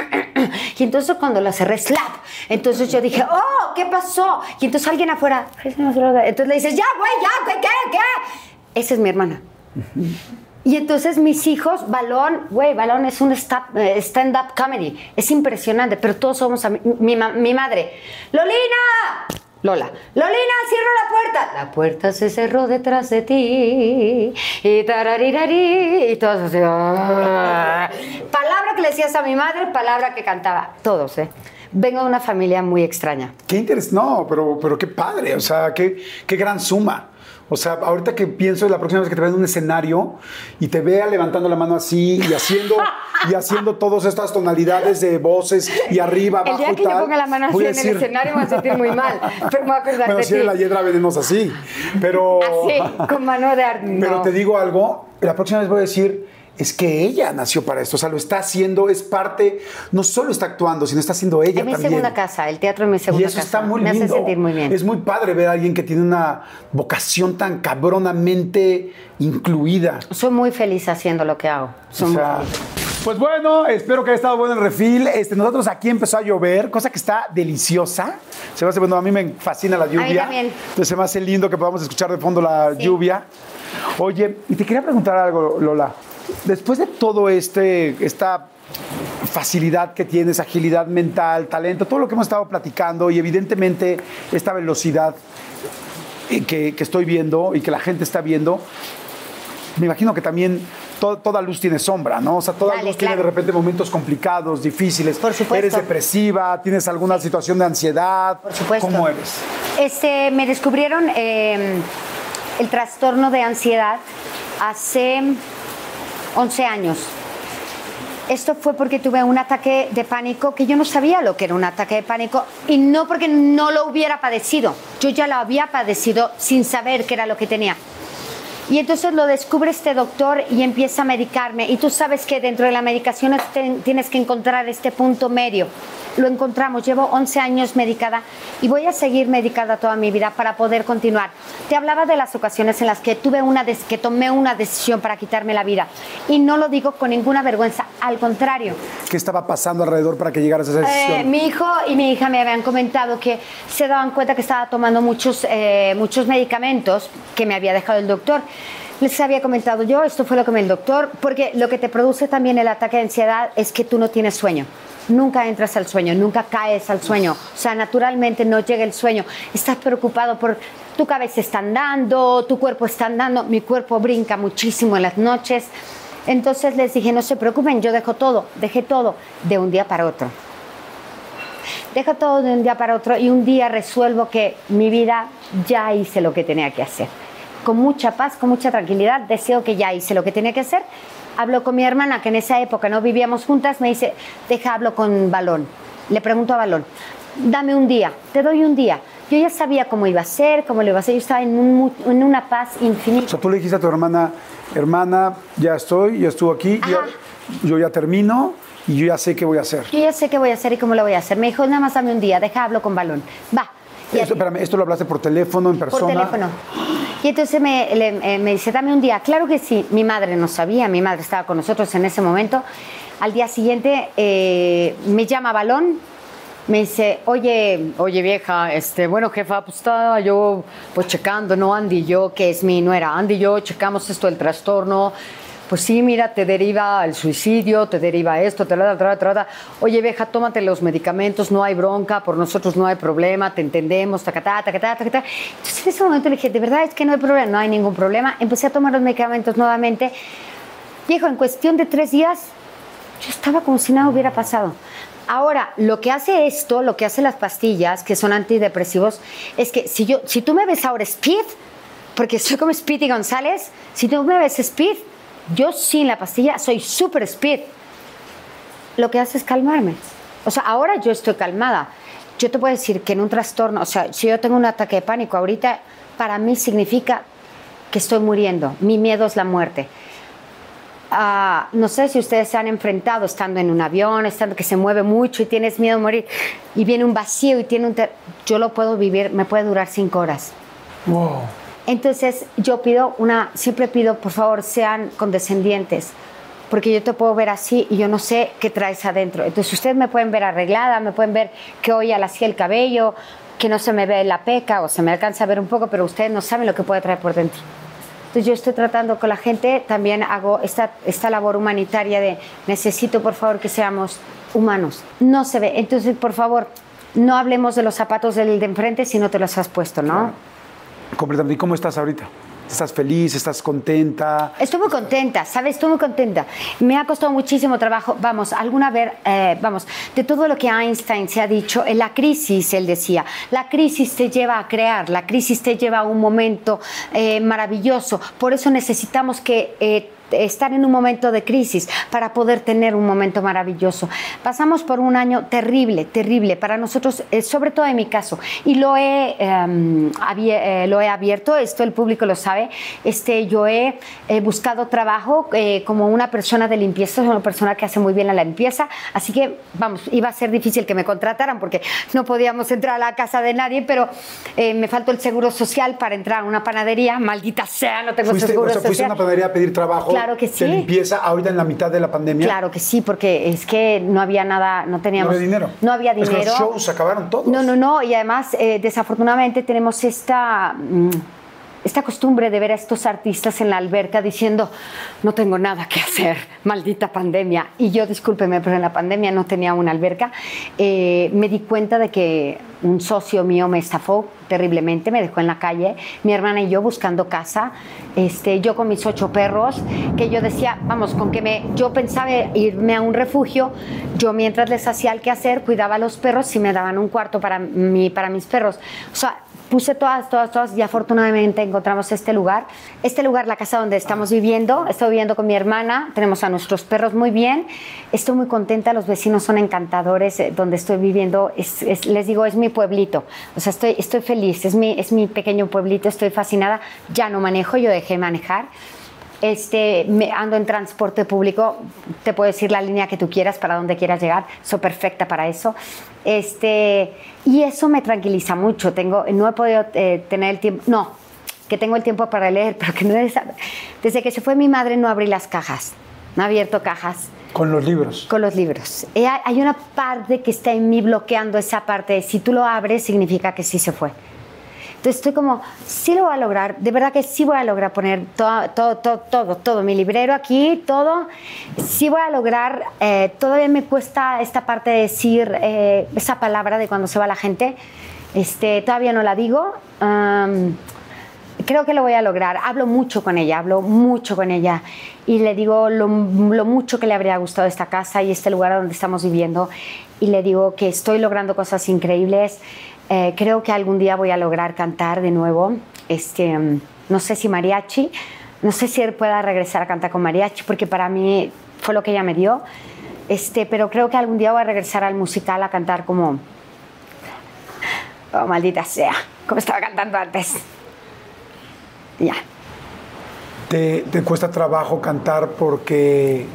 Y entonces cuando la cerré, slap. Entonces yo dije, oh, ¿qué pasó? Y entonces alguien afuera, entonces le dices, ya, güey, ya, güey, ¿qué, qué? Esa es mi hermana. Y entonces mis hijos, Balón, güey, Balón es un eh, stand-up comedy. Es impresionante, pero todos somos mi, ma- mi madre. ¡Lolina! Lola, Lolina, cierra la puerta. La puerta se cerró detrás de ti. Y tararirari. Y todos así. ah. Palabra que le decías a mi madre, palabra que cantaba. Todos, ¿eh? Vengo de una familia muy extraña. Qué interés, no, pero, pero qué padre, o sea, qué, qué gran suma. O sea, ahorita que pienso la próxima vez que te vea en un escenario y te vea levantando la mano así y haciendo y haciendo todas estas tonalidades de voces y arriba, El abajo día y que yo tal, ponga la mano así en el escenario me voy a sentir muy mal. *laughs* Pero me voy a acordar Bueno, de si ti. la hiedra venenosa, sí. Pero, Así, con mano de ar- pero no. te digo algo, la próxima vez voy a decir, es que ella nació para esto, o sea, lo está haciendo, es parte, no solo está actuando, sino está haciendo ella Es mi también. segunda casa, el teatro es mi segunda Y eso casa. está muy me lindo. hace sentir muy bien. Es muy padre ver a alguien que tiene una vocación tan cabronamente incluida. Soy muy feliz haciendo lo que hago. Soy O muy feliz. pues bueno, espero que haya estado bueno el refil. Este, nosotros aquí empezó a llover, cosa que está deliciosa. Se me hace, bueno, a mí me fascina la lluvia. también. Entonces se me hace lindo que podamos escuchar de fondo la Sí. lluvia. Oye, y te quería preguntar algo, Lola. Después de todo este, esta facilidad que tienes, agilidad mental, talento, todo lo que hemos estado platicando y evidentemente esta velocidad eh, que, que estoy viendo y que la gente está viendo, me imagino que también to- toda luz tiene sombra, ¿no? O sea, toda Dale, luz tiene de repente momentos complicados, difíciles. Por supuesto. ¿Eres depresiva? ¿Tienes alguna situación de ansiedad? Por supuesto. ¿Cómo eres? Este, me descubrieron eh, el trastorno de ansiedad hace 11 años. Esto fue porque tuve un ataque de pánico que yo no sabía lo que era un ataque de pánico y no porque no lo hubiera padecido. Yo ya lo había padecido sin saber qué era lo que tenía. Y entonces lo descubre este doctor y empieza a medicarme. Y tú sabes que dentro de la medicación tienes que encontrar este punto medio. Lo encontramos, llevo 11 años medicada y voy a seguir medicada toda mi vida para poder continuar. Te hablaba de las ocasiones en las que tuve una des- que tomé una decisión para quitarme la vida y no lo digo con ninguna vergüenza, al contrario. ¿Qué estaba pasando alrededor para que llegaras a esa decisión? Eh, mi hijo y mi hija me habían comentado que se daban cuenta que estaba tomando muchos, eh, muchos medicamentos que me había dejado el doctor. Les había comentado yo, esto fue lo que me el doctor, porque lo que te produce también el ataque de ansiedad es que tú no tienes sueño. Nunca entras al sueño, nunca caes al sueño. O sea, naturalmente no llega el sueño. Estás preocupado por tu cabeza está andando, tu cuerpo está andando. Mi cuerpo brinca muchísimo en las noches. Entonces les dije, no se preocupen, yo dejo todo, dejé todo de un día para otro. Dejo todo de un día para otro y un día resuelvo que mi vida ya hice lo que tenía que hacer. Con mucha paz, con mucha tranquilidad, deseo que ya hice lo que tenía que hacer. Hablo con mi hermana, que en esa época no vivíamos juntas, me dice, deja, hablo con Balón. Le pregunto a Balón, dame un día, te doy un día. Yo ya sabía cómo iba a ser, cómo lo iba a hacer, yo estaba en, un mu- en una paz O infinita. sea, tú le dijiste a tu hermana, hermana, ya estoy, ya estuvo aquí, ya- yo ya termino y yo ya sé qué voy a hacer. Yo ya sé qué voy a hacer y cómo lo voy a hacer. Me dijo, nada más dame un día, deja, hablo con Balón. Va. Esto, espérame, ¿esto lo hablaste por teléfono, en persona? Por teléfono. Y entonces me, eh, me dice, dame un día. Claro que sí, mi madre no sabía, mi madre estaba con nosotros en ese momento. Al día siguiente eh, me llama Balón, me dice, oye, oye vieja, este, bueno jefa, pues estaba yo pues checando, ¿no? Andy y yo, que es mi nuera, Andy y yo checamos esto del trastorno. Pues sí, mira, te deriva al suicidio, te deriva esto, te la, tra, tra, tra. Oye, vieja, tómate los medicamentos, no hay bronca, por nosotros no hay problema, te entendemos, tacatá, tacatá, tacatá. Entonces en ese momento le dije, de verdad es que no hay problema, no hay ningún problema. Empecé a tomar los medicamentos nuevamente Viejo, en cuestión de tres días, yo estaba como si nada hubiera pasado. Ahora, lo que hace esto, lo que hace las pastillas, que son antidepresivos, es que si, yo, si tú me ves ahora Speed, porque soy como Speedy González, si tú me ves Speed, yo sin la pastilla soy súper Speed. Lo que hace es calmarme. O sea, ahora yo estoy calmada. Yo te puedo decir que en un trastorno, o sea, si yo tengo un ataque de pánico ahorita, para mí significa que estoy muriendo. Mi miedo es la muerte. Ah, no sé si ustedes se han enfrentado estando en un avión, estando que se mueve mucho y tienes miedo de morir y viene un vacío y tiene un... Yo lo puedo vivir, me puede durar cinco horas. Wow. Entonces yo pido una, siempre pido, por favor, sean condescendientes, porque yo te puedo ver así y yo no sé qué traes adentro. Entonces ustedes me pueden ver arreglada, me pueden ver que hoy al así el cabello, que no se me ve la peca o se me alcanza a ver un poco, pero ustedes no saben lo que puede traer por dentro. Entonces yo estoy tratando con la gente, también hago esta, esta labor humanitaria de necesito por favor que seamos humanos. No se ve. Entonces, por favor, no hablemos de los zapatos del de enfrente si no te los has puesto, ¿no? Completamente. ¿Y cómo estás ahorita? ¿Estás feliz? ¿Estás contenta? Estoy muy contenta, ¿sabes? Estoy muy contenta. Me ha costado muchísimo trabajo. Vamos, alguna vez, eh, vamos, de todo lo que Einstein se ha dicho, en la crisis, él decía, la crisis te lleva a crear, la crisis te lleva a un momento eh, maravilloso. Por eso necesitamos que... Eh, estar en un momento de crisis para poder tener un momento maravilloso. Pasamos por un año terrible, terrible para nosotros, eh, sobre todo en mi caso, y lo he, em, eh, lo he abierto, esto el público lo sabe, este, yo he buscado trabajo eh, como una persona de limpieza, una persona que hace muy bien la limpieza, así que vamos, iba a ser difícil que me contrataran porque no podíamos entrar a la casa de nadie, pero me faltó el seguro social para entrar a una panadería, maldita sea, no tengo seguro social. ¿Fuiste a una panadería a pedir trabajo? Claro que sí. ¿De limpieza ahorita en la mitad de la pandemia? Claro que sí, porque es que no había nada, no teníamos... No había dinero. No había dinero. Es que los shows acabaron todos. No, no, no, y además, eh, desafortunadamente tenemos esta... mm, esta costumbre de ver a estos artistas en la alberca diciendo, no tengo nada que hacer, maldita pandemia. Y yo, discúlpeme, pero en la pandemia no tenía una alberca. Eh, me di cuenta de que un socio mío me estafó terriblemente, me dejó en la calle, mi hermana y yo buscando casa, este, yo con mis ocho perros, que yo decía, vamos, con que me, yo pensaba irme a un refugio, yo mientras les hacía el quehacer, cuidaba a los perros y me daban un cuarto para, mí, para mis perros. O sea, puse todas, todas, todas y afortunadamente encontramos este lugar. Este lugar, la casa donde estamos viviendo, estoy viviendo con mi hermana, tenemos a nuestros perros muy bien, estoy muy contenta, los vecinos son encantadores, eh, donde estoy viviendo, es- es- les digo, es mi pueblito, o sea, estoy, estoy feliz, es mi, es mi pequeño pueblito, estoy fascinada, ya no manejo, yo dejé de manejar. Este, me ando en transporte público, te puedo decir la línea que tú quieras para donde quieras llegar, soy perfecta para eso. Este, y eso me tranquiliza mucho. Tengo, no he podido eh, tener el tiempo, no, que tengo el tiempo para leer, *laughs* pero que no es, desde que se fue mi madre no abrí las cajas, no he abierto cajas Con los libros. con los libros. Eh, hay- Hay una parte que está en mí bloqueando esa parte. de Si tú lo abres, significa que sí se fue. Entonces estoy como, sí lo voy a lograr, de verdad que sí voy a lograr poner todo, todo, todo, todo, todo, mi librero aquí, todo, sí voy a lograr, eh, todavía me cuesta esta parte de decir eh, esa palabra de cuando se va la gente, este, todavía no la digo, am, creo que lo voy a lograr, hablo mucho con ella, hablo mucho con ella. Y le digo lo, lo mucho que le habría gustado esta casa y este lugar donde estamos viviendo. Y le digo que estoy logrando cosas increíbles. Eh, creo que algún día voy a lograr cantar de nuevo. Este, mm, no sé si mariachi, no sé si él pueda regresar a cantar con mariachi, porque para mí fue lo que ella me dio. Este, pero creo que algún día voy a regresar al musical a cantar como. Oh, maldita sea, como estaba cantando antes. Ya. ¿Te, te cuesta trabajo cantar porque,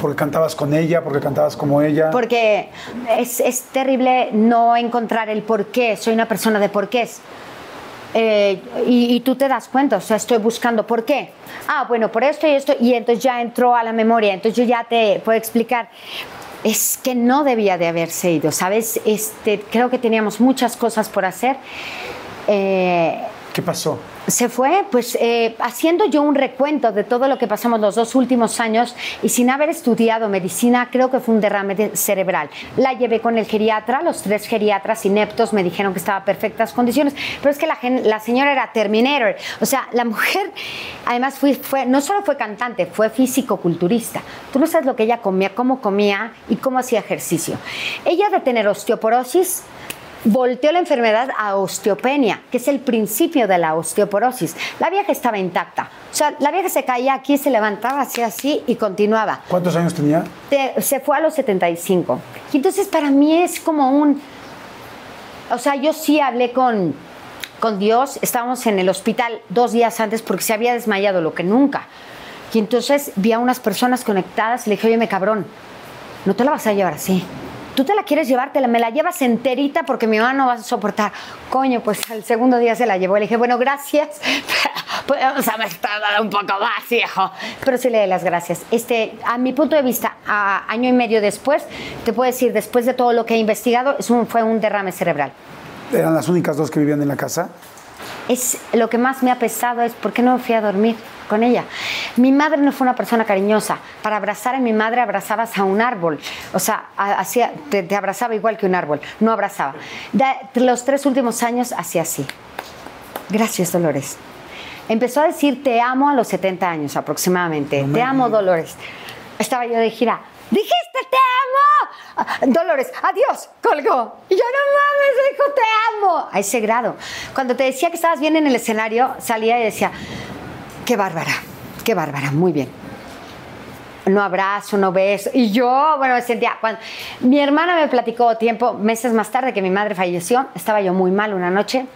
porque cantabas con ella, porque cantabas como ella? Porque es, es terrible no encontrar el por qué. Soy una persona de porqués. Eh, y, y tú te das cuenta, o sea, estoy buscando por qué. Ah, bueno, por esto y esto, y entonces ya entró a la memoria, entonces yo ya te puedo explicar. Es que no debía de haberse ido, ¿sabes? Este, creo que teníamos muchas cosas por hacer. Eh, ¿Qué pasó? Se fue pues eh, haciendo yo un recuento de todo lo que pasamos los dos últimos años y sin haber estudiado medicina creo que fue un derrame cerebral. La llevé con el geriatra, los tres geriatras ineptos me dijeron que estaba en perfectas condiciones, pero es que la, señora era Terminator, o sea, la mujer además fue, no solo fue cantante, fue físico-culturista. Tú no sabes lo que ella comía, cómo comía y cómo hacía ejercicio. Ella de tener osteoporosis, volteó la enfermedad a osteopenia, que es el principio de la osteoporosis. La vieja estaba intacta. O sea, la vieja se caía aquí, se levantaba, hacía así y continuaba. ¿Cuántos años tenía? se fue a los 75. Y entonces para mí es como un... O sea, yo sí hablé con, con Dios. Estábamos en el hospital dos días antes porque se había desmayado lo que nunca. Y entonces vi a unas personas conectadas y le dije, oye, me cabrón, no te la vas a llevar así tú te la quieres llevar, te la, me la llevas enterita porque mi mamá no va a soportar. Coño, pues al segundo día se la llevó. Le dije, bueno, gracias. Podemos haber tardado un poco más, viejo. Pero sí le doy las gracias. Este, a mi punto de vista, año y medio después, te puedo decir, después de todo lo que he investigado, fue un derrame cerebral. ¿Eran las únicas dos que vivían en la casa? Es lo que más me ha pesado es por qué no me fui a dormir con ella. Mi madre no fue una persona cariñosa. Para abrazar a mi madre abrazabas a un árbol. O sea, hacía, te, abrazaba igual que un árbol. No abrazaba. De, los tres últimos años hacía así. Gracias, Dolores. Empezó a decir te amo a los 70 años aproximadamente. te amo, Dolores. Estaba yo de gira. Dijiste te amo. Dolores, adiós, colgó. Y yo no mames, dijo te amo. A ese grado. Cuando te decía que estabas bien en el escenario, salía y decía, Qué bárbara, qué bárbara, muy bien. No abrazo, no beso. Y yo, bueno, me sentía. Cuando, mi hermana me platicó tiempo, meses más tarde que mi madre falleció, estaba yo muy mal una noche.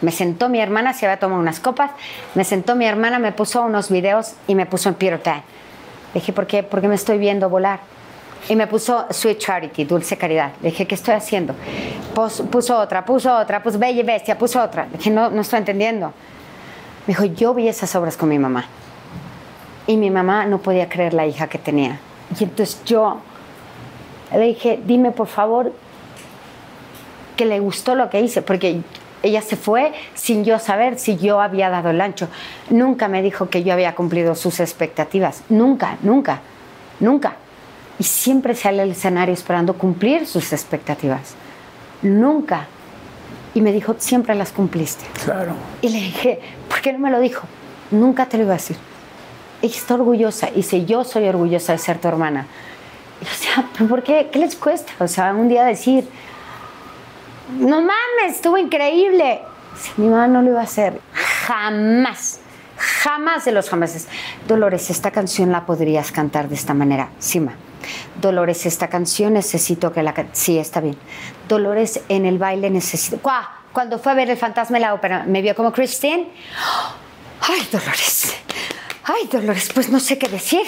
Me sentó mi hermana, se había tomado unas copas. Me sentó mi hermana, me puso unos videos y me puso en Peter Le dije, ¿por qué? Porque me estoy viendo volar. Y me puso Sweet Charity, Dulce Caridad. Le dije, ¿qué estoy haciendo? puso otra, puso otra, puso Bella y Bestia, puso otra. Le dije, no, no estoy entendiendo. Me dijo, yo vi esas obras con mi mamá. Y mi mamá no podía creer la hija que tenía. Y entonces yo le dije, dime por favor que le gustó lo que hice, porque ella se fue sin yo saber si yo había dado el ancho. Nunca me dijo que yo había cumplido sus expectativas. Nunca, nunca, nunca. Y siempre sale al escenario esperando cumplir sus expectativas. Nunca y me dijo, siempre las cumpliste. Claro. Y le dije, ¿por qué no me lo dijo? Nunca te lo iba a decir. Ella está orgullosa. Y dice, yo soy orgullosa de ser tu hermana. Y, o sea, ¿por qué? ¿Qué les cuesta? O sea, un día decir, no mames, estuvo increíble. mi mamá no lo iba a hacer. Jamás. Jamás de los jamases. Dolores, esta canción la podrías cantar de esta manera. Sima. Dolores, esta canción necesito que la... Sí, está bien. Dolores, en el baile necesito... Cuando fue a ver el fantasma en la ópera, me vio como Christine. Ay, Dolores. Ay, Dolores, pues no sé qué decir.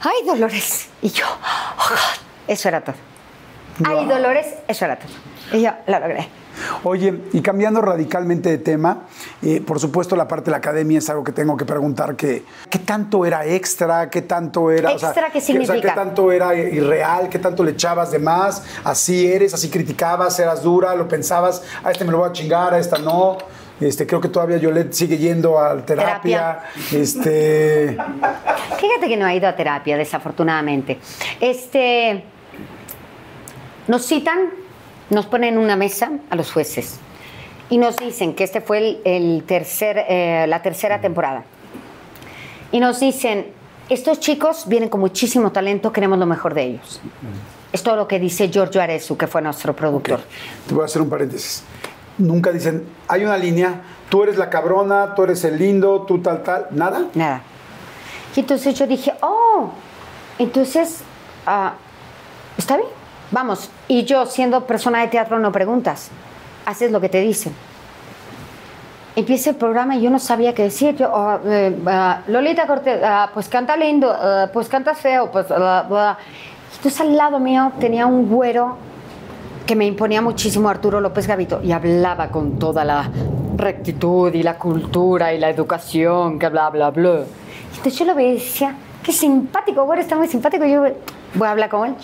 Ay, Dolores. Y yo, oh, eso era todo. Ay, Dolores, eso era todo. Y yo la logré. Oye, y cambiando radicalmente de tema, eh, por supuesto la parte de la academia es algo que tengo que preguntar, que, ¿qué tanto era extra? ¿Qué tanto era... ¿Extra qué significa? ¿Qué tanto era irreal? ¿Qué tanto le echabas de más? ¿Así eres? ¿Así criticabas? ¿Eras dura? ¿Lo pensabas? A este me lo voy a chingar, a esta no. Este, creo que todavía Yolette sigue yendo a terapia. Este... Fíjate que no ha ido a terapia, desafortunadamente. Este, nos citan nos ponen una mesa a los jueces y nos dicen que este fue el, tercer, eh, la tercera temporada. Y nos dicen, estos chicos vienen con muchísimo talento, queremos lo mejor de ellos. Es todo lo que dice Giorgio Arezu, que fue nuestro productor. Te voy a hacer un paréntesis. Nunca dicen, hay una línea, tú eres la cabrona, tú eres el lindo, tú tal, tal, nada. Nada. Y entonces yo dije, oh, entonces, ah, está bien Vamos, y yo siendo persona de teatro no preguntas, haces lo que te dicen. Empieza el programa y yo no sabía qué decir. Yo, oh, eh, ah, Lolita Cortés, ah, pues canta lindo, ah, pues canta feo, pues... Entonces al lado mío tenía un güero que me imponía muchísimo, Arturo López Gavito, y hablaba con toda la rectitud y la cultura y la educación, que bla, bla, bla. Entonces yo lo veía y decía, qué simpático, güero, está muy simpático. Y yo, voy a hablar con él.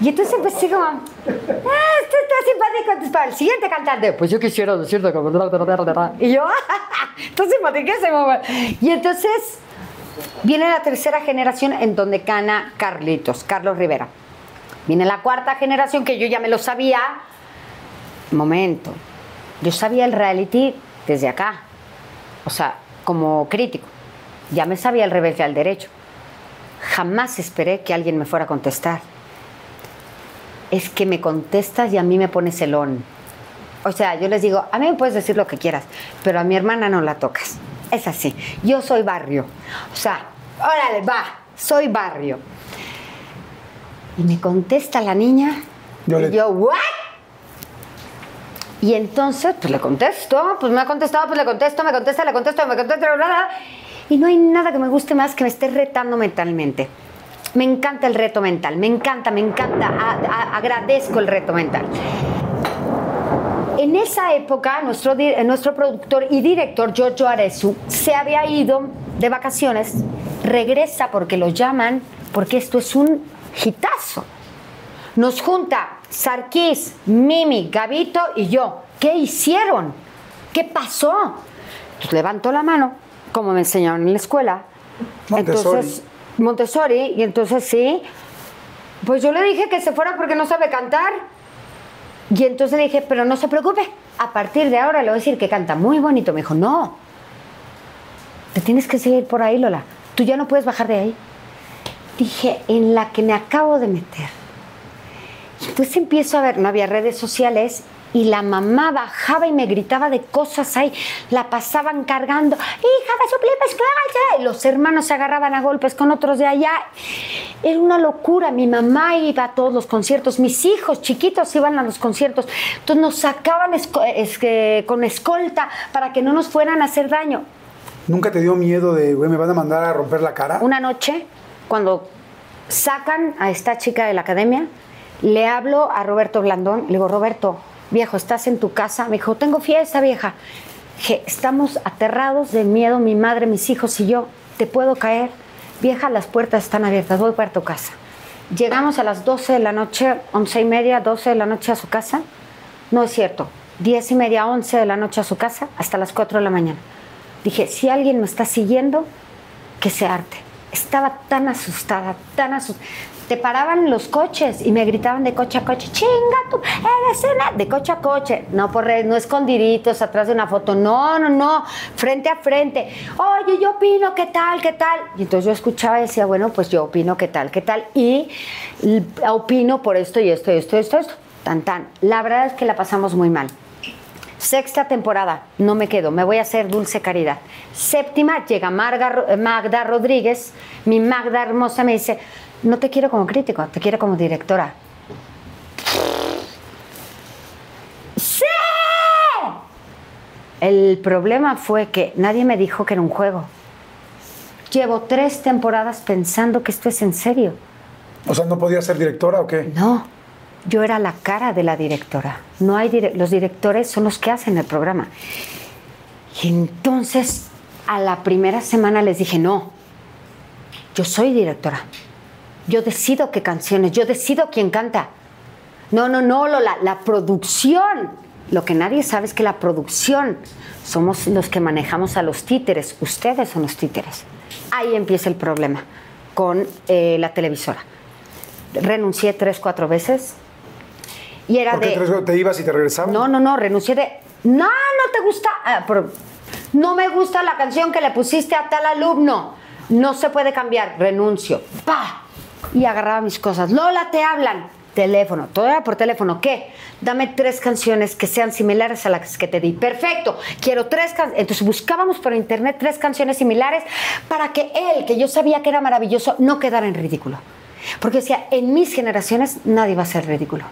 Y entonces empecé como, ah, esto está simpático, para el siguiente cantante, pues yo quisiera decirte como... Y yo, *laughs* está simpaticísimo. Y entonces viene la tercera generación en donde cana Carlitos, Carlos Rivera. Viene la cuarta generación que yo ya me lo sabía. Momento, yo sabía el reality desde acá, o sea, como crítico. Ya me sabía el revés al derecho. Jamás esperé que alguien me fuera a contestar. Es que me contestas y a mí me pones celón. O sea, yo les digo, a mí me puedes decir lo que quieras, pero a mi hermana no la tocas. Es así. Yo soy barrio. O sea, órale, va, soy barrio. Y me contesta la niña. Yo y le- yo, ¿what? Y entonces, pues le contesto, pues me ha contestado, pues le contesto, me contesta, le contesto, me contesta, bla, bla, bla. Y no hay nada que me guste más que me esté retando mentalmente. Me encanta el reto mental, me encanta, me encanta, agradezco el reto mental. En esa época, nuestro, di- nuestro productor y director, Giorgio Arezu, se había ido de vacaciones, regresa porque lo llaman, porque esto es un hitazo. Nos junta Sarkis, Mimi, Gabito y yo. ¿Qué hicieron? ¿Qué pasó? Entonces levantó la mano, como me enseñaron en la escuela. Montessori. Entonces, Montessori, y entonces sí. Pues yo le dije que se fuera porque no sabe cantar. Y entonces le dije, pero no se preocupe, a partir de ahora le voy a decir que canta muy bonito. Me dijo, no, te tienes que seguir por ahí, Lola. Tú ya no puedes bajar de ahí. Dije, en la que me acabo de meter. Entonces empiezo a ver, no había redes sociales y la mamá bajaba y me gritaba de cosas ahí. La pasaban cargando, hija de su plipa, y los hermanos se agarraban a golpes con otros de allá. Era una locura. Mi mamá iba a todos los conciertos, mis hijos chiquitos iban a los conciertos. Entonces nos sacaban esco- es que- con escolta para que no nos fueran a hacer daño. ¿Nunca te dio miedo de, güey, me van a mandar a romper la cara? Una noche, cuando sacan a esta chica de la academia, le hablo a Roberto Blandón, le digo, Roberto, viejo, ¿estás en tu casa? Me dijo, tengo fiesta, vieja. Dije, estamos aterrados de miedo, mi madre, mis hijos y yo, ¿te puedo caer? Vieja, las puertas están abiertas, voy para tu casa. Llegamos a las 12 de la noche, 11 y media, 12 de la noche a su casa. No es cierto, 10 y media, 11 de la noche a su casa, hasta las 4 de la mañana. Dije, si alguien me está siguiendo, que se arte. Estaba tan asustada, tan asustada. Paraban los coches y me gritaban de coche a coche, chinga tú, eres una... De coche a coche, no por no escondiditos atrás de una foto, no, no, no, frente a frente. Oye, yo opino, ¿qué tal, qué tal? Y entonces yo escuchaba y decía, bueno, pues yo opino, ¿qué tal, qué tal? Y opino por esto y esto y esto y esto, esto. Tan, tan. La verdad es que la pasamos muy mal. Sexta temporada, no me quedo, me voy a hacer Dulce Caridad. Séptima, llega Magda Rodríguez, mi Magda hermosa me dice, no te quiero como crítico, te quiero como directora. ¡Sí! El problema fue que nadie me dijo que era un juego. Llevo tres temporadas pensando que esto es en serio. O sea, ¿no podía ser directora o qué? No, yo era la cara de la directora. No hay dire- los directores son los que hacen el programa. Y entonces a la primera semana les dije, no, yo soy directora. Yo decido qué canciones, yo decido quién canta. No, no, no, Lola, la producción. Lo que nadie sabe es que la producción somos los que manejamos a los títeres. Ustedes son los títeres. Ahí empieza el problema con eh, la televisora. Renuncié tres, cuatro veces. Y era ¿Por qué de. tres- te ibas y te regresabas? No, no, no, renuncié de. No, no te gusta. ah, no me gusta la canción que le pusiste a tal alumno. No se puede cambiar. Renuncio. ¡Pa! Y agarraba mis cosas. Lola, te hablan. Teléfono. Todo era por teléfono. ¿Qué? Dame tres canciones que sean similares a las que te di. Perfecto. Quiero tres canciones. Entonces buscábamos por internet tres canciones similares para que él, que yo sabía que era maravilloso, no quedara en ridículo. Porque decía, en mis generaciones nadie va a ser ridículo.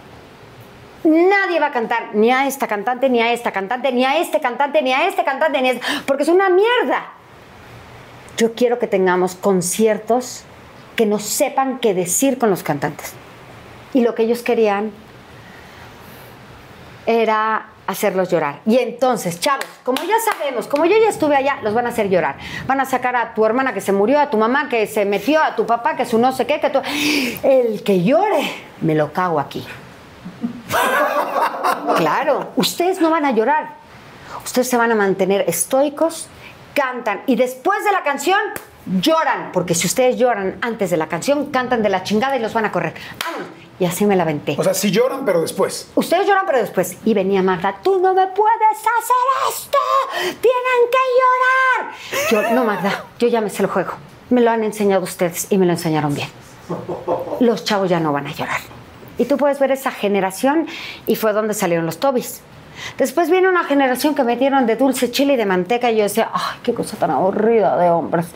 Nadie va a cantar ni a esta cantante, ni a esta cantante, ni a este cantante, ni a este cantante, ni a este, porque es una mierda. Yo quiero que tengamos conciertos que no sepan qué decir con los cantantes. Y lo que ellos querían era hacerlos llorar. Y entonces, chavos, como ya sabemos, como yo ya estuve allá, los van a hacer llorar. Van a sacar a tu hermana que se murió, a tu mamá que se metió, a tu papá que su no sé qué, que tú... El que llore, me lo cago aquí. *laughs* Claro, ustedes no van a llorar. Ustedes se van a mantener estoicos, cantan y después de la canción lloran, porque si ustedes lloran antes de la canción, cantan de la chingada y los van a correr. Vámonos. Y así me la aventé. O sea, sí lloran, pero después. Ustedes lloran, pero después. Y venía Magda, tú no me puedes hacer esto. Tienen que llorar. Yo, no, Magda, yo ya me sé el juego. Me lo han enseñado ustedes y me lo enseñaron bien. Los chavos ya no van a llorar. Y tú puedes ver esa generación y fue donde salieron los tobis. Después viene una generación que metieron de dulce chile y de manteca y yo decía, ay, qué cosa tan aburrida de hombres.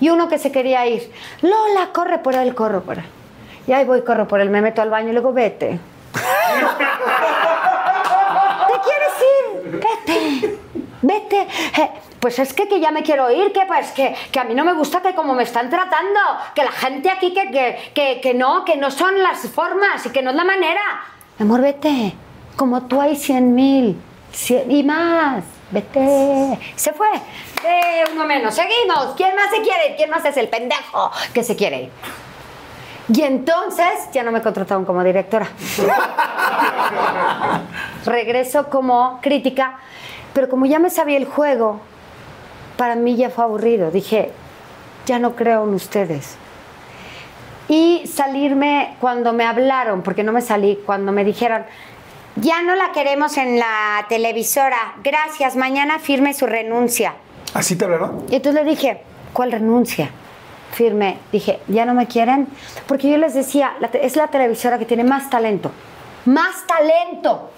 Y uno que se quería ir, Lola, corre por él, corre por él. Y ahí voy, corro por él, me meto al baño y luego vete. *laughs* ¿Te quieres ir? Vete. Vete. Pues es que, que ya me quiero ir, que pues que, que a mí no me gusta que como me están tratando, que la gente aquí que, que, que, no, que no son las formas y que no es la manera. Amor, vete. Como tú hay cien mil y más. Vete. Se fue. De uno menos. Seguimos. ¿Quién más se quiere? ¿Quién más es el pendejo que se quiere ir? Y entonces ya no me contrataron como directora. *laughs* Regreso como crítica, pero como ya me sabía el juego, para mí ya fue aburrido. Dije, ya no creo en ustedes. Y salirme cuando me hablaron, porque no me salí, cuando me dijeron, ya no la queremos en la televisora, gracias, mañana firme su renuncia. ¿Así te hablaron? Y entonces le dije, ¿cuál renuncia? firme, dije, ya no me quieren, porque yo les decía, es la televisora que tiene más talento, más talento.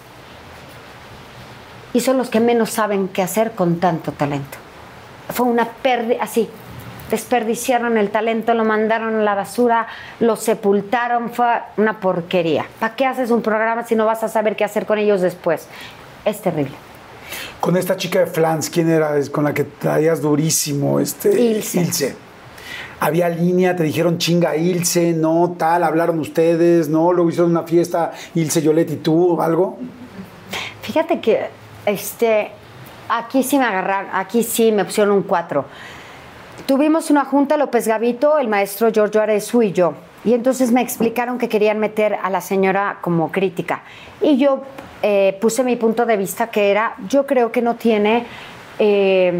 Y son los que menos saben qué hacer con tanto talento. Fue una pérdida, así, desperdiciaron el talento, lo mandaron a la basura, lo sepultaron, fue una porquería. ¿Para qué haces un programa si no vas a saber qué hacer con ellos después? Es terrible. Con esta chica de Flans, ¿quién era? Con la que traías durísimo, este, Ilse. Ilse había línea, te dijeron chinga Ilse, no, tal, hablaron ustedes, no, luego hicieron una fiesta, Ilse, Yolette y tú, algo. Fíjate que este, aquí sí me agarraron, aquí sí me pusieron un 4. Tuvimos una junta, López Gavito, el maestro Giorgio Arezu y yo. Y entonces me explicaron que querían meter a la señora como crítica. Y yo eh, puse mi punto de vista que era, yo creo que no tiene... Eh,